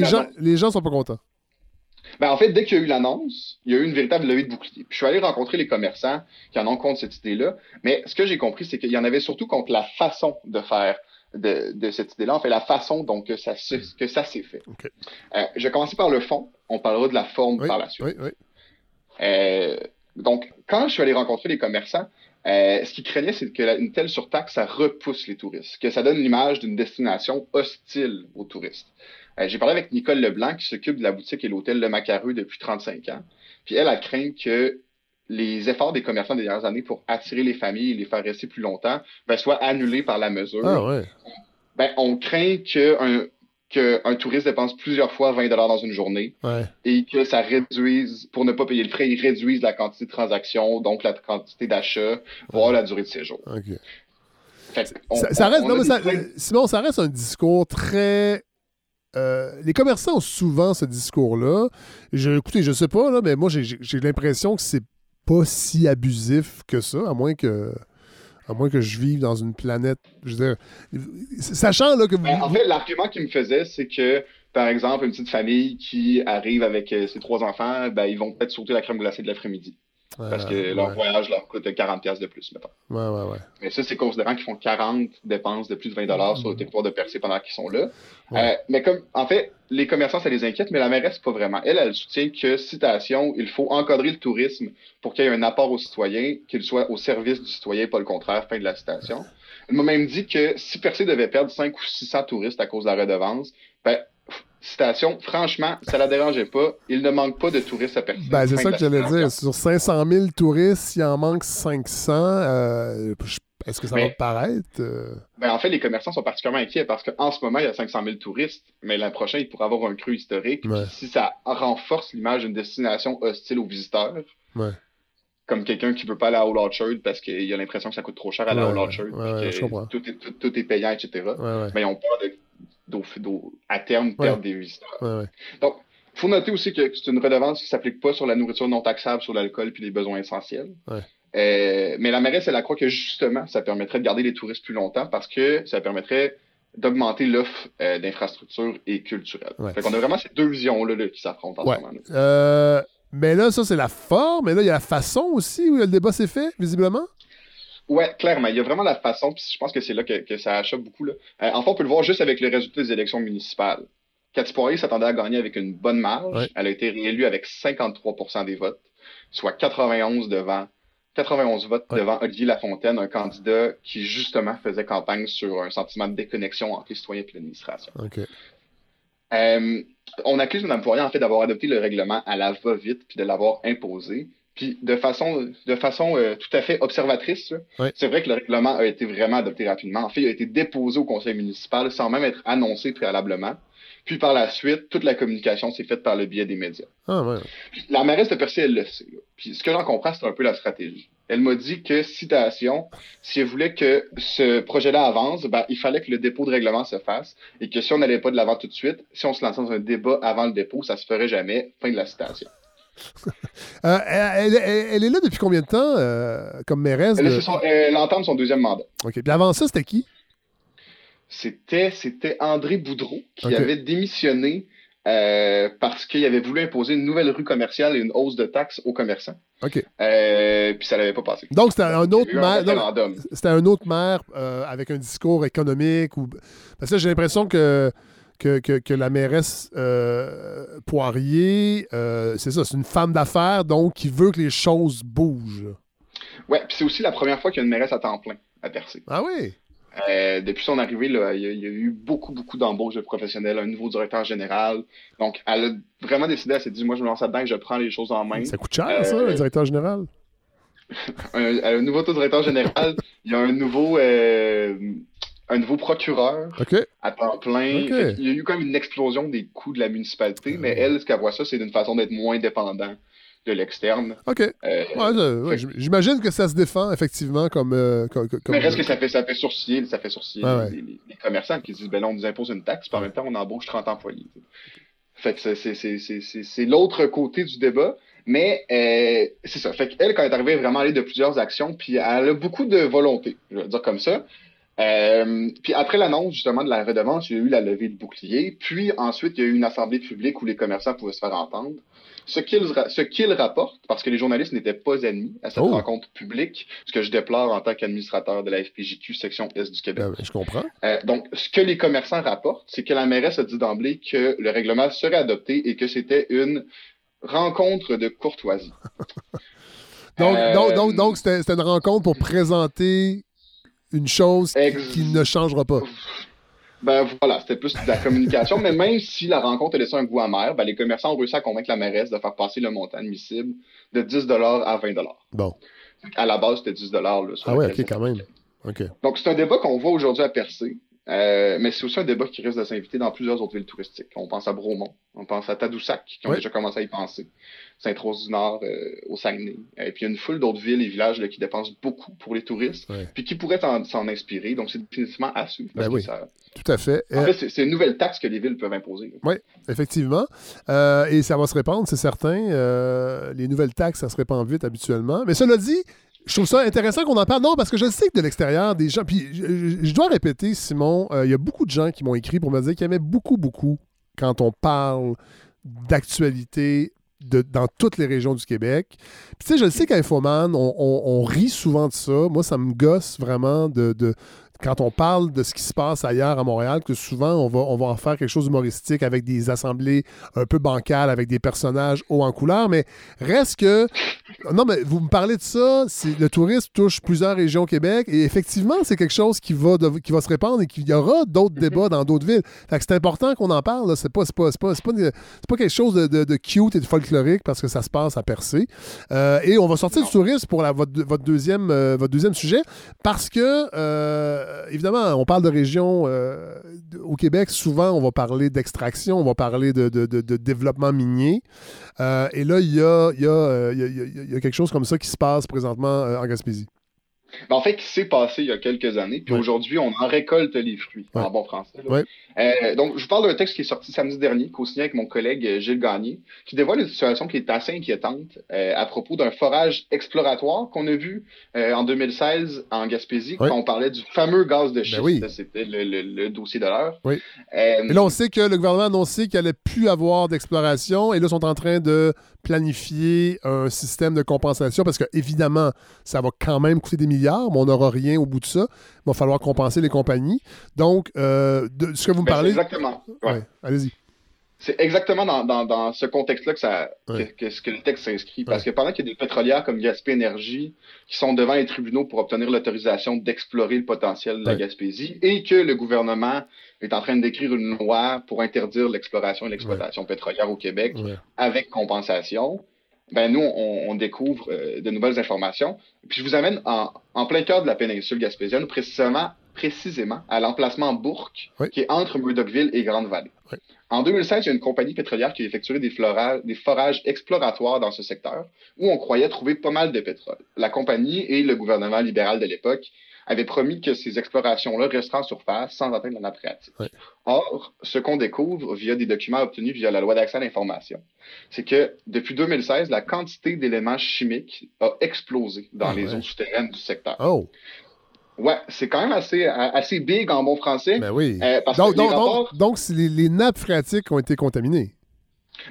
gens, les gens sont pas contents. Ben, en fait, dès qu'il y a eu l'annonce, il y a eu une véritable levée de bouclier. Puis je suis allé rencontrer les commerçants qui en ont contre cette idée-là. Mais ce que j'ai compris, c'est qu'il y en avait surtout contre la façon de faire de, cette idée-là, en fait, la façon dont que ça, que ça s'est fait. Euh, je vais commencer par le fond. On parlera de la forme par la suite. Euh, donc, quand je suis allé rencontrer les commerçants, euh, ce qu'ils craignaient, c'est qu'une telle surtaxe, ça repousse les touristes, que ça donne l'image d'une destination hostile aux touristes. J'ai parlé avec Nicole Leblanc, qui s'occupe de la boutique et l'hôtel de Macareux depuis 35 ans. Puis elle a craint que les efforts des commerçants des dernières années pour attirer les familles et les faire rester plus longtemps ben, soient annulés par la mesure. Ah, ben, on craint qu'un qu'un touriste dépense plusieurs fois 20 dans une journée et que ça réduise, pour ne pas payer le frais, il réduise la quantité de transactions, donc la quantité d'achat, voire la durée de séjour. ça, reste, non, mais ça, Simon, ça reste un discours très euh, les commerçants ont souvent ce discours-là. Je, écoutez, je sais pas, là, mais moi, j'ai l'impression que c'est pas si abusif que ça, à moins que à moins que je vive dans une planète. Je sachant là, que. Ben, en fait, l'argument qu'il me faisait, c'est que, par exemple, une petite famille qui arrive avec euh, ses trois enfants, ben, ils vont peut-être sauter la crème glacée de l'après-midi parce que leur voyage leur coûte 40$ de plus, mettons. Ouais, ouais, ouais. Mais ça, c'est considérant qu'ils font 40 dépenses de plus de 20$ sur le territoire de percée pendant qu'ils sont là. Euh, mais comme, en fait, les commerçants, ça les inquiète, mais la mairesse, pas vraiment. Elle, elle soutient que, citation, il faut encadrer le tourisme pour qu'il y ait un apport aux citoyens, qu'il soit au service du citoyen, pas le contraire, fin de la citation. Elle m'a même dit que si Percé devait perdre 5 ou 600 touristes à cause de la redevance, ben, citation, franchement, ça la dérangeait pas. Il ne manque pas de touristes à Percé. Ben, c'est ça que j'allais dire. Sur 500 000 touristes, il en manque 500. Euh, est-ce que ça va paraître? Euh? Ben, en fait, les commerçants sont particulièrement inquiets parce qu'en ce moment, il y a 500 000 touristes, mais l'an prochain, il pourrait avoir un cru historique. Si ça renforce l'image d'une destination hostile aux visiteurs, comme quelqu'un qui ne veut pas aller à Old Orchard parce qu'il a l'impression que ça coûte trop cher à aller à Old Orchard, tout, est, tout, est, payant, etc. Mais ils ont peur de à terme perdre des visiteurs. Donc, il faut noter aussi que c'est une redevance qui ne s'applique pas sur la nourriture non taxable, sur l'alcool puis les besoins essentiels. Euh, mais la mairesse, elle croit que justement, ça permettrait de garder les touristes plus longtemps parce que ça permettrait d'augmenter l'offre euh, d'infrastructures et culturelles. Fait qu'on a vraiment ces deux visions-là qui s'affrontent en ce moment. Euh, mais là, ça, c'est la forme. Mais là, il y a la façon aussi où le débat s'est fait, visiblement? Ouais, clairement. Il y a vraiment la façon, puis je pense que c'est là que, ça achète beaucoup. Là. Euh, enfin, on peut le voir juste avec le résultat des élections municipales. Cathy Poirier s'attendait à gagner avec une bonne marge. Elle a été réélue avec 53% des votes, soit 91 devant 91 votes devant Olivier Lafontaine, un candidat qui justement faisait campagne sur un sentiment de déconnexion entre les citoyens et l'administration. Euh, on accuse Mme Poirier en fait d'avoir adopté le règlement à la va-vite puis de l'avoir imposé. Puis de façon, de façon euh, tout à fait observatrice, c'est vrai que le règlement a été vraiment adopté rapidement. En fait, il a été déposé au conseil municipal sans même être annoncé préalablement. Puis par la suite, toute la communication s'est faite par le biais des médias. Ah, ouais. La mairesse de Percy, elle le sait. Puis ce que j'en comprends, c'est un peu la stratégie. Elle m'a dit que, citation, si elle voulait que ce projet-là avance, ben, il fallait que le dépôt de règlement se fasse et que si on n'allait pas de l'avant tout de suite, si on se lançait dans un débat avant le dépôt, ça se ferait jamais. Fin de la citation. Euh, elle, est là depuis combien de temps euh, comme mairesse? Elle, entame son deuxième mandat. OK. Puis avant ça, c'était qui? C'était, c'était André Boudreau qui avait démissionné euh, parce qu'il avait voulu imposer une nouvelle rue commerciale et une hausse de taxes aux commerçants. OK. puis ça l'avait pas passé. Donc, c'était un autre maire. C'était un autre maire avec un discours économique. Ou... Parce que j'ai l'impression que que, la mairesse euh, Poirier, euh, c'est ça, c'est une femme d'affaires, donc qui veut que les choses bougent. Ouais, puis c'est aussi la première fois qu'il y a une mairesse à temps plein à Percé. Ah oui? Euh, depuis son arrivée, là, il, y a, eu beaucoup, beaucoup d'embauches de professionnels, un nouveau directeur général. Donc, elle a vraiment décidé, elle s'est dit, moi, je me lance là-dedans et je prends les choses en main. Ça coûte cher, ça, le directeur général? un, un, nouveau directeur général, il y a un nouveau un nouveau procureur à temps plein. Il y a eu comme une explosion des coûts de la municipalité, mais elle, ce qu'elle voit ça, c'est d'une façon d'être moins dépendant de l'externe. OK. Euh, j'imagine que ça se défend, effectivement, comme. Euh, mais reste que ça fait, ça fait sourciller, ça fait sourciller les, commerçants qui disent ben là, on nous impose une taxe, par en même temps, on embauche 30 employés. Fait que c'est l'autre côté du débat. Mais euh, c'est ça. Fait qu'elle, quand elle est arrivée, vraiment allée de plusieurs actions, puis elle a beaucoup de volonté, je vais dire comme ça. Euh, puis après l'annonce justement de la redevance, il y a eu la levée de bouclier. Puis ensuite, il y a eu une assemblée publique où les commerçants pouvaient se faire entendre. Ce qu'ils ce rapportent, parce que les journalistes n'étaient pas admis à cette oh. rencontre publique, ce que je déplore en tant qu'administrateur de la FPJQ section Est du Québec. Ben, je comprends. Euh, donc, ce que les commerçants rapportent, c'est que la mairesse a dit d'emblée que le règlement serait adopté et que c'était une rencontre de courtoisie. donc, donc, donc, donc c'était une rencontre pour présenter une chose qui, ne changera pas. Ben voilà, c'était plus de la communication, mais même si la rencontre a laissé un goût amer, ben, les commerçants ont réussi à convaincre la mairesse de faire passer le montant admissible de 10 à 20 Bon. À la base, c'était 10 là, Ah ouais, ok, quand même. Donc, c'est un débat qu'on voit aujourd'hui à percer. Euh, mais c'est aussi un débat qui risque de s'inviter dans plusieurs autres villes touristiques. On pense à Bromont, on pense à Tadoussac, qui ont déjà commencé à y penser. Saint-Rose-du-Nord, euh, au Saguenay. Et puis il y a une foule d'autres villes et villages qui dépensent beaucoup pour les touristes, puis qui pourraient s'en inspirer. Donc c'est définitivement à suivre. Ben oui, tout à fait. En fait, c'est une nouvelle taxe que les villes peuvent imposer. Oui, effectivement. Euh, et ça va se répandre, c'est certain. les nouvelles taxes, ça se répand vite habituellement. Mais cela dit, je trouve ça intéressant qu'on en parle. Non, parce que je sais que de l'extérieur, des gens. Puis je, dois répéter, Simon, euh, il y a beaucoup de gens qui m'ont écrit pour me dire qu'ils aimaient beaucoup, beaucoup quand on parle d'actualité dans toutes les régions du Québec. Puis tu sais, je sais qu'à Infoman, on, rit souvent de ça. Moi, ça me gosse vraiment de, quand on parle de ce qui se passe ailleurs à Montréal, que souvent on va, on va en faire quelque chose d'humoristique avec des assemblées un peu bancales, avec des personnages hauts en couleur, mais reste que. Non, mais vous me parlez de ça, le tourisme touche plusieurs régions au Québec, et effectivement, c'est quelque chose qui va, qui va se répandre et qu'il y aura d'autres mhm. débats dans d'autres villes. Fait que c'est important qu'on en parle, c'est pas, pas, pas, pas, quelque chose de, cute et de folklorique parce que ça se passe à percer. Euh, et on va sortir du tourisme pour la, votre, votre, deuxième, euh, votre deuxième sujet parce que. Euh, euh, évidemment, on parle de régions euh, au Québec, souvent on va parler d'extraction, on va parler de, développement minier. Euh, et là, il y a, y a, quelque chose comme ça qui se passe présentement en Gaspésie. Ben, en fait, qui s'est passé il y a quelques années, puis aujourd'hui, on en récolte les fruits, en bon français. Euh, donc, je vous parle d'un texte qui est sorti samedi dernier, co-signé avec mon collègue euh, Gilles Gagné, qui dévoile une situation qui est assez inquiétante euh, à propos d'un forage exploratoire qu'on a vu en 2016 en Gaspésie, quand on parlait du fameux gaz de ben schiste. C'était le, dossier de l'heure. Oui. et là, on sait que le gouvernement a annoncé qu'il allait plus avoir d'exploration, et là, ils sont en train de planifier un système de compensation, parce que évidemment, ça va quand même coûter des milliards, mais on n'aura rien au bout de ça. Il va falloir compenser les compagnies. Donc, de ce que vous ben. Exactement. Allez-y. C'est exactement dans, ce contexte-là que, ça, que, le texte s'inscrit. Parce que pendant qu'il y a des pétrolières comme Gaspé Énergie qui sont devant les tribunaux pour obtenir l'autorisation d'explorer le potentiel de la Gaspésie et que le gouvernement est en train d'écrire une loi pour interdire l'exploration et l'exploitation pétrolière au Québec avec compensation, ben nous, on, découvre euh, de nouvelles informations. Puis je vous amène en, en plein cœur de la péninsule gaspésienne, précisément précisément à l'emplacement Bourque, qui est entre Murdochville et Grande-Vallée. En 2016, il y a une compagnie pétrolière qui a effectué des, des, forages exploratoires dans ce secteur où on croyait trouver pas mal de pétrole. La compagnie et le gouvernement libéral de l'époque avaient promis que ces explorations-là resteraient en surface sans atteindre la nappe phréatique. Or, ce qu'on découvre via des documents obtenus via la loi d'accès à l'information, c'est que depuis 2016, la quantité d'éléments chimiques a explosé dans ah les eaux souterraines du secteur. Oh. Ouais, c'est quand même assez, assez big en bon français. Ben oui. Euh, donc, donc, donc, les, nappes phréatiques ont été contaminées.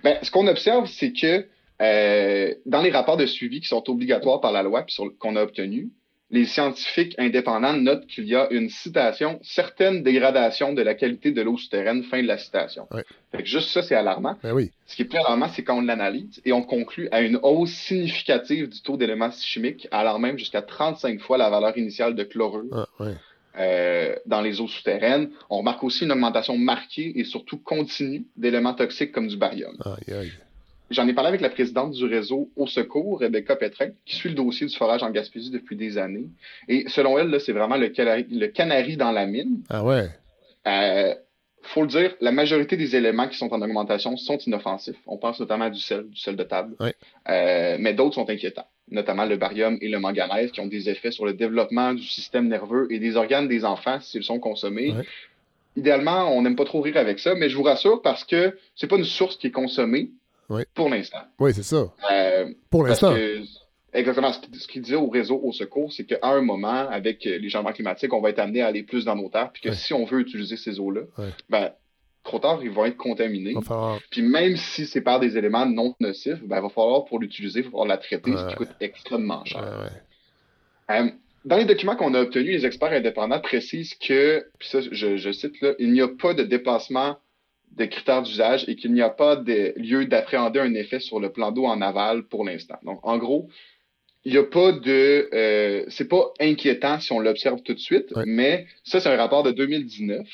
Ben, ce qu'on observe, c'est que euh, dans les rapports de suivi qui sont obligatoires par la loi puis qu'on a obtenus, les scientifiques indépendants notent qu'il y a une citation, certaine dégradation de la qualité de l'eau souterraine, fin de la citation. Fait que juste ça, c'est alarmant. Ben oui. Ce qui est plus alarmant, c'est quand on l'analyse et on conclut à une hausse significative du taux d'éléments chimiques, allant même jusqu'à 35 fois la valeur initiale de chlorure. Ah, euh, dans les eaux souterraines. On remarque aussi une augmentation marquée et surtout continue d'éléments toxiques comme du barium. Aïe, aïe. J'en ai parlé avec la présidente du réseau Au Secours, Rebecca Pétrin, qui suit le dossier du forage en Gaspésie depuis des années. Et selon elle, c'est vraiment le canari, le canari, dans la mine. Ah ouais. Euh, faut le dire, la majorité des éléments qui sont en augmentation sont inoffensifs. On pense notamment du sel, du sel de table. Euh, mais d'autres sont inquiétants, notamment le barium et le manganèse, qui ont des effets sur le développement du système nerveux et des organes des enfants s'ils sont consommés. Idéalement, on n'aime pas trop rire avec ça, mais je vous rassure parce que c'est pas une source qui est consommée pour l'instant. Oui, c'est ça. Euh, pour l'instant. Exactement. Ce qu'il disait au réseau au secours, c'est qu'à un moment, avec les changements climatiques, on va être amené à aller plus dans nos terres, puis que si on veut utiliser ces eaux-là, ben, trop tard, ils vont être contaminés. Puis même si c'est par des éléments non nocifs, ben, il va falloir, pour l'utiliser, il va falloir la traiter, ce qui coûte extrêmement cher. Euh, dans les documents qu'on a obtenus, les experts indépendants précisent que, puis ça, je, cite là, il n'y a pas de dépassement de critères d'usage et qu'il n'y a pas de lieu d'appréhender un effet sur le plan d'eau en aval pour l'instant. Donc, en gros, il n'y a pas de. Euh, c'est pas inquiétant si on l'observe tout de suite, mais ça, c'est un rapport de 2019,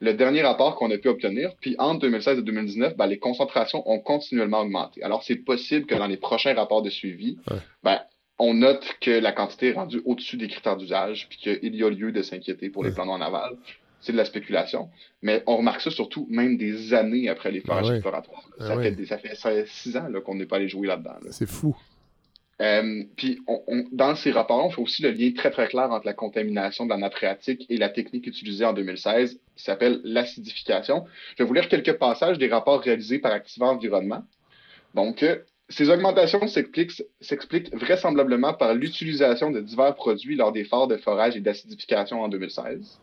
le dernier rapport qu'on a pu obtenir. Puis entre 2016 et 2019, ben, les concentrations ont continuellement augmenté. Alors, c'est possible que dans les prochains rapports de suivi, ben, on note que la quantité est rendue au-dessus des critères d'usage, puis qu'il y a lieu de s'inquiéter pour les plans en aval. C'est de la spéculation. Mais on remarque ça surtout même des années après les forages exploratoires. ça, fait, ça, fait, six ans qu'on n'est pas allé jouer là-dedans. C'est fou. Euh, puis, on, dans ces rapports, on fait aussi le lien très, très clair entre la contamination de la nappe phréatique et la technique utilisée en 2016, qui s'appelle l'acidification. Je vais vous lire quelques passages des rapports réalisés par Activa Environnement. Donc, euh, ces augmentations s'expliquent vraisemblablement par l'utilisation de divers produits lors des phares de forage et d'acidification en 2016.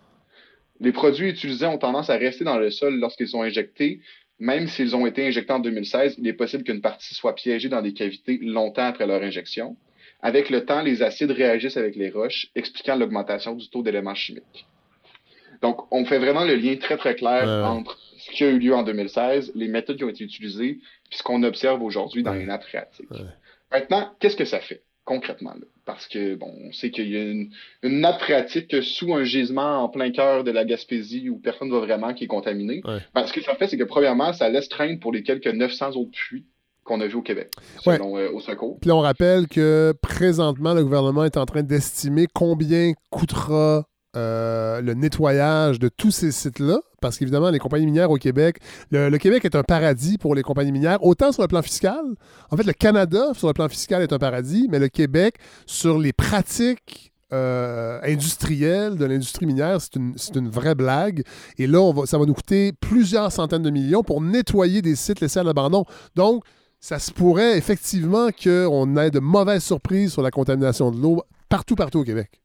Les produits utilisés ont tendance à rester dans le sol lorsqu'ils sont injectés, même s'ils ont été injectés en 2016, il est possible qu'une partie soit piégée dans des cavités longtemps après leur injection. Avec le temps, les acides réagissent avec les roches, expliquant l'augmentation du taux d'éléments chimiques. Donc, on fait vraiment le lien très, très clair entre ce qui a eu lieu en 2016, les méthodes qui ont été utilisées, puis ce qu'on observe aujourd'hui dans les nappes phréatiques. Maintenant, qu'est-ce que ça fait? Concrètement. Parce que, bon, on sait qu'il y a une, nappe phréatique sous un gisement en plein cœur de la Gaspésie où personne ne voit vraiment qui est contaminé. Ce que ça fait, c'est que, premièrement, ça laisse traîner pour les quelques 900 autres puits qu'on a vus au Québec, selon euh, au secours. Puis on rappelle que présentement, le gouvernement est en train d'estimer combien coûtera euh, le nettoyage de tous ces sites-là, parce qu'évidemment, les compagnies minières au Québec, le, Québec est un paradis pour les compagnies minières, autant sur le plan fiscal. En fait, le Canada, sur le plan fiscal, est un paradis, mais le Québec, sur les pratiques euh, industrielles de l'industrie minière, c'est une, vraie blague. Et là, ça va nous coûter plusieurs centaines de millions pour nettoyer des sites laissés à l'abandon. Donc, ça se pourrait effectivement qu'on ait de mauvaises surprises sur la contamination de l'eau partout, partout au Québec.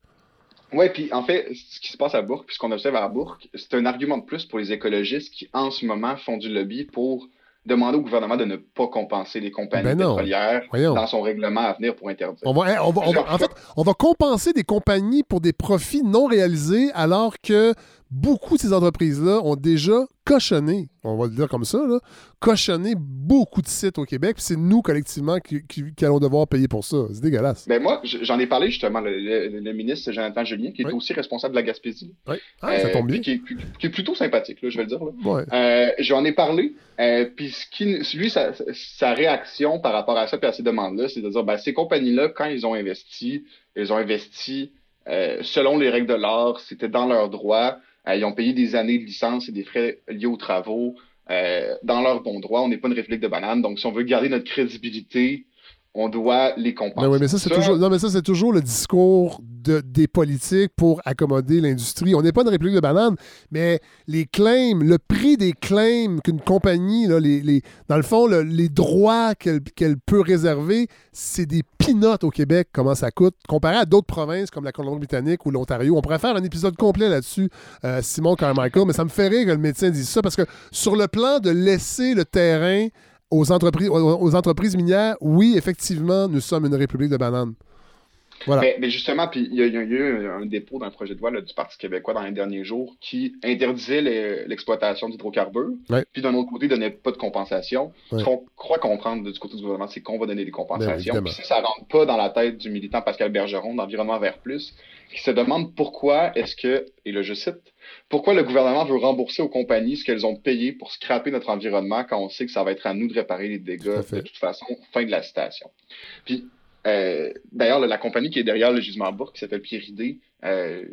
Oui, puis en fait, ce qui se passe à Bourg, puis ce qu'on observe à Bourg, c'est un argument de plus pour les écologistes qui, en ce moment, font du lobby pour demander au gouvernement de ne pas compenser les compagnies ben pétrolières dans son règlement à venir pour interdire. On va, en fait, on va compenser des compagnies pour des profits non réalisés alors que beaucoup de ces entreprises-là ont déjà cochonné, on va le dire comme ça, là, cochonné beaucoup de sites au Québec. C'est nous, collectivement, qui, allons devoir payer pour ça. C'est dégueulasse. Ben moi, j'en ai parlé justement, le, ministre Jonathan Julien, qui est aussi responsable de la Gaspésie. Oui. Ah, ça tombe bien. Qui est, plutôt sympathique, je vais le dire. Euh, j'en ai parlé. Euh, puis lui, sa, réaction par rapport à ça et à ces demandes-là, c'est de dire ben, ces compagnies-là, quand ils ont investi, ils ont investi euh, selon les règles de l'art, c'était dans leurs droits. Euh, ils ont payé des années de licence et des frais liés aux travaux euh, dans leur bon droit. On n'est pas une république de bananes. Donc, si on veut garder notre crédibilité, on doit les compenser. Mais oui, mais ça, c'est toujours, non, mais ça, c'est toujours le discours de, des politiques pour accommoder l'industrie. On n'est pas une république de bananes, mais les claims, le prix des claims qu'une compagnie, là, les, les, dans le fond, les droits qu'elle peut réserver, c'est des pinottes au Québec, comment ça coûte, comparé à d'autres provinces comme la Colombie-Britannique ou l'Ontario. On pourrait faire un épisode complet là-dessus, euh, Simon Carmichael, mais ça me fait rire que le médecin dise ça, parce que sur le plan de laisser le terrain aux entreprises, aux entreprises minières, oui, effectivement, nous sommes une république de bananes. Voilà. Mais, justement, puis il y, a eu un dépôt d'un projet de loi du Parti québécois dans les derniers jours qui interdisait l'exploitation d'hydrocarbures, puis d'un autre côté, ne donnait pas de compensation. Ce qu'on croit comprendre du côté du gouvernement, c'est qu'on va donner des compensations. puis ça ne rentre pas dans la tête du militant Pascal Bergeron d'Environnement Vert Plus, qui se demande pourquoi est-ce que, et là je cite, pourquoi le gouvernement veut rembourser aux compagnies ce qu'elles ont payé pour scraper notre environnement quand on sait que ça va être à nous de réparer les dégâts de toute façon, fin de la citation. Puis, euh, d'ailleurs, la compagnie qui est derrière le gisement Bourg, qui s'appelle Pierre euh,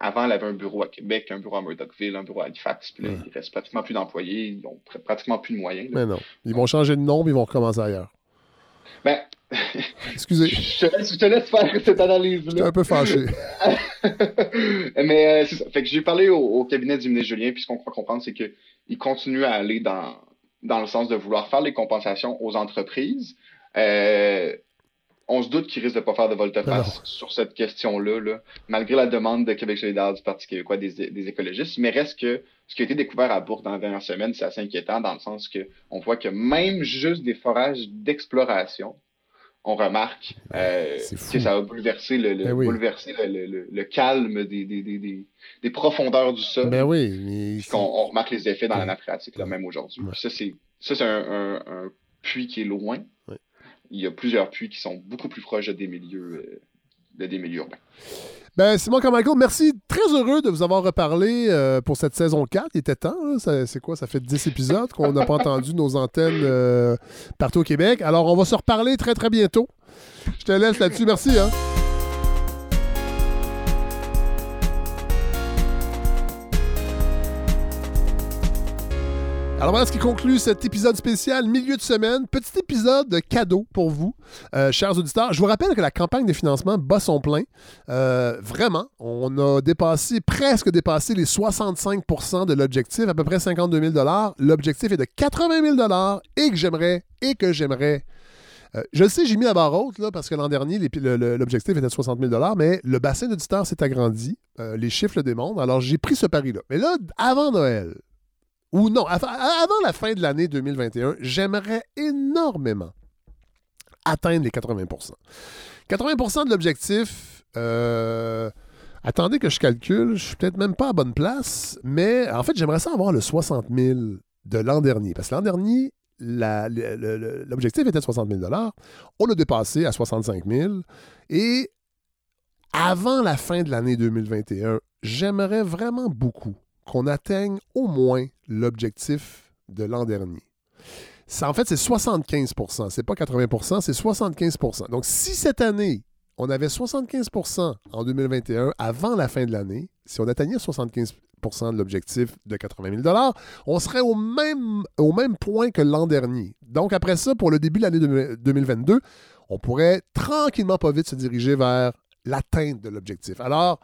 avant, elle avait un bureau à Québec, un bureau à Murdochville, un bureau à Halifax, puis là, il reste pratiquement plus d'employés, ils ont pratiquement plus de moyens. Mais non. Ils vont changer de nom, ils vont recommencer ailleurs. Ben. Excusez. je, te laisse, faire cette analyse-là. Je un peu fâché. Mais euh, c'est ça. Fait que j'ai parlé au, cabinet du ministre Julien, puis ce qu'on croit comprendre, c'est qu'il continue à aller dans, dans le sens de vouloir faire les compensations aux entreprises. Euh, on se doute qu'il risque de ne pas faire de volte-face sur cette question-là, malgré la demande de Québec solidaire du Parti québécois des, écologistes. Mais reste que ce qui a été découvert à Bourg dans la dernière semaine, c'est assez inquiétant dans le sens qu'on voit que même juste des forages d'exploration, on remarque euh, que ça va bouleverser le, le, ben calme des, profondeurs du sol. Ben oui. on remarque les effets dans la nappe phréatique, même aujourd'hui. Ça, c'est un, puits qui est loin il y a plusieurs puits qui sont beaucoup plus proches des milieux, euh, de des milieux urbains. Ben, Simon Carmichael, merci. Très heureux de vous avoir reparlé euh, pour cette saison 4. Il était temps. C'est quoi? Ça fait 10 épisodes qu'on n'a pas entendu nos antennes euh, partout au Québec. Alors, on va se reparler très, très bientôt. Je te laisse là-dessus. Merci. Hein? Alors voilà ce qui conclut cet épisode spécial milieu de semaine. Petit épisode de cadeau pour vous, euh, chers auditeurs. Je vous rappelle que la campagne de financement bat son plein. Euh, vraiment, on a dépassé, presque dépassé les 65% de l'objectif, à peu près 52 000 L'objectif est de 80 000 et que j'aimerais, et que j'aimerais euh, je sais, j'ai mis la barre haute parce que l'an dernier, l'objectif était de 60 000 mais le bassin d'auditeurs s'est agrandi. les chiffres le démontrent. Alors, j'ai pris ce pari-là. Mais là, avant Noël, ou non, avant la fin de l'année 2021, j'aimerais énormément atteindre les 80% 80% de l'objectif, euh, attendez que je calcule, je suis peut-être même pas à bonne place, mais en fait, j'aimerais ça avoir le 60 000 de l'an dernier. Parce que l'an dernier, l'objectif était de 60 000 On l'a dépassé à 65 000. Et avant la fin de l'année 2021, j'aimerais vraiment beaucoup qu'on atteigne au moins l'objectif de l'an dernier. en fait, c'est 75% c'est pas 80% c'est 75% Donc, si cette année, on avait 75% en 2021 avant la fin de l'année, si on atteignait 75% de l'objectif de 80 000 on serait au même, au même point que l'an dernier. Donc, après ça, pour le début de l'année 2022, on pourrait tranquillement, pas vite, se diriger vers l'atteinte de l'objectif. Alors,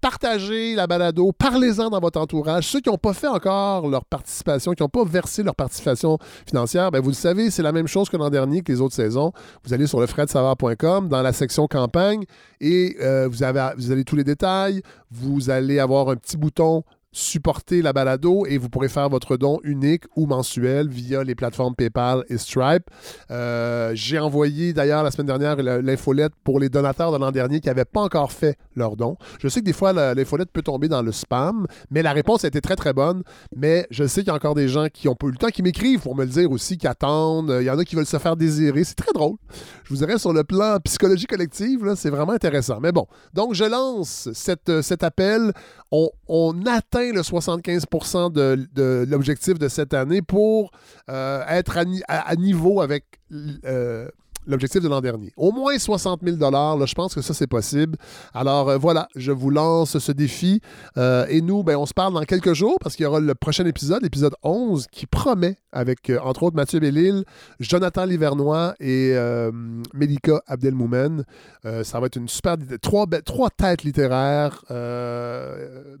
partagez la balado, parlez-en dans votre entourage. Ceux qui n'ont pas fait encore leur participation, qui n'ont pas versé leur participation financière, ben vous le savez, c'est la même chose que l'an dernier, que les autres saisons. Vous allez sur lefredsavard.com dans la section campagne et euh, vous, avez, vous avez tous les détails. Vous allez avoir un petit bouton supporter la balado et vous pourrez faire votre don unique ou mensuel via les plateformes PayPal et Stripe. Euh, j'ai envoyé d'ailleurs la semaine dernière l'infolette pour les donateurs de l'an dernier qui n'avaient pas encore fait leur don. Je sais que des fois l'infolette peut tomber dans le spam, mais la réponse a été très très bonne. Mais je sais qu'il y a encore des gens qui ont pas eu le temps, qui m'écrivent pour me le dire aussi, qui attendent. Il y en a qui veulent se faire désirer. C'est très drôle. Je vous dirais sur le plan psychologie collective, c'est vraiment intéressant. Mais bon, donc je lance cette, cet appel. On, on atteint le 75% de, l'objectif de cette année pour euh, être à, niveau avec euh, l'objectif de l'an dernier. Au moins 60 000 là, je pense que ça, c'est possible. Alors euh, voilà, je vous lance ce défi. Euh, et nous, ben, on se parle dans quelques jours parce qu'il y aura le prochain épisode, l'épisode 11, qui promet, avec euh, entre autres Mathieu Bellil, Jonathan Livernois et Melika Abdelmoumen. ça va être une super... Trois, trois têtes littéraires.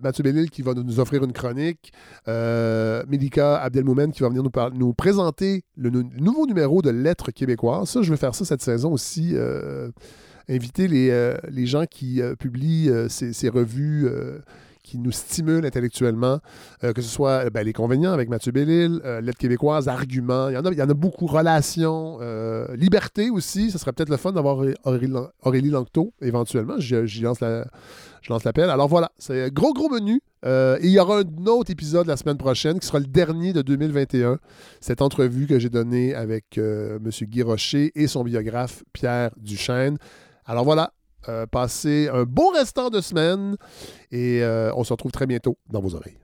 Mathieu Bellil qui va nous offrir une chronique. Melika Abdelmoumen qui va venir nous, nous présenter le, le nouveau numéro de Lettres québécoises. Ça, je vais faire cette saison aussi. Euh, inviter les, euh, les, gens qui euh, publient ces, revues qui nous stimulent intellectuellement, que ce soit ben, Les Convénients avec Mathieu Bellil, Lettres québécoises, Arguments, il y, en a, beaucoup, Relations, Liberté aussi, ce serait peut-être le fun d'avoir Aurélie, Aurélie éventuellement, j'y lance la, je lance l'appel. Alors voilà, c'est un gros, gros menu. Euh, et il y aura un autre épisode la semaine prochaine qui sera le dernier de 2021. Cette entrevue que j'ai donnée avec euh, M. Guy Rocher et son biographe Pierre Duchesne. Alors voilà, euh, passez un bon restant de semaine et on se retrouve très bientôt dans vos oreilles.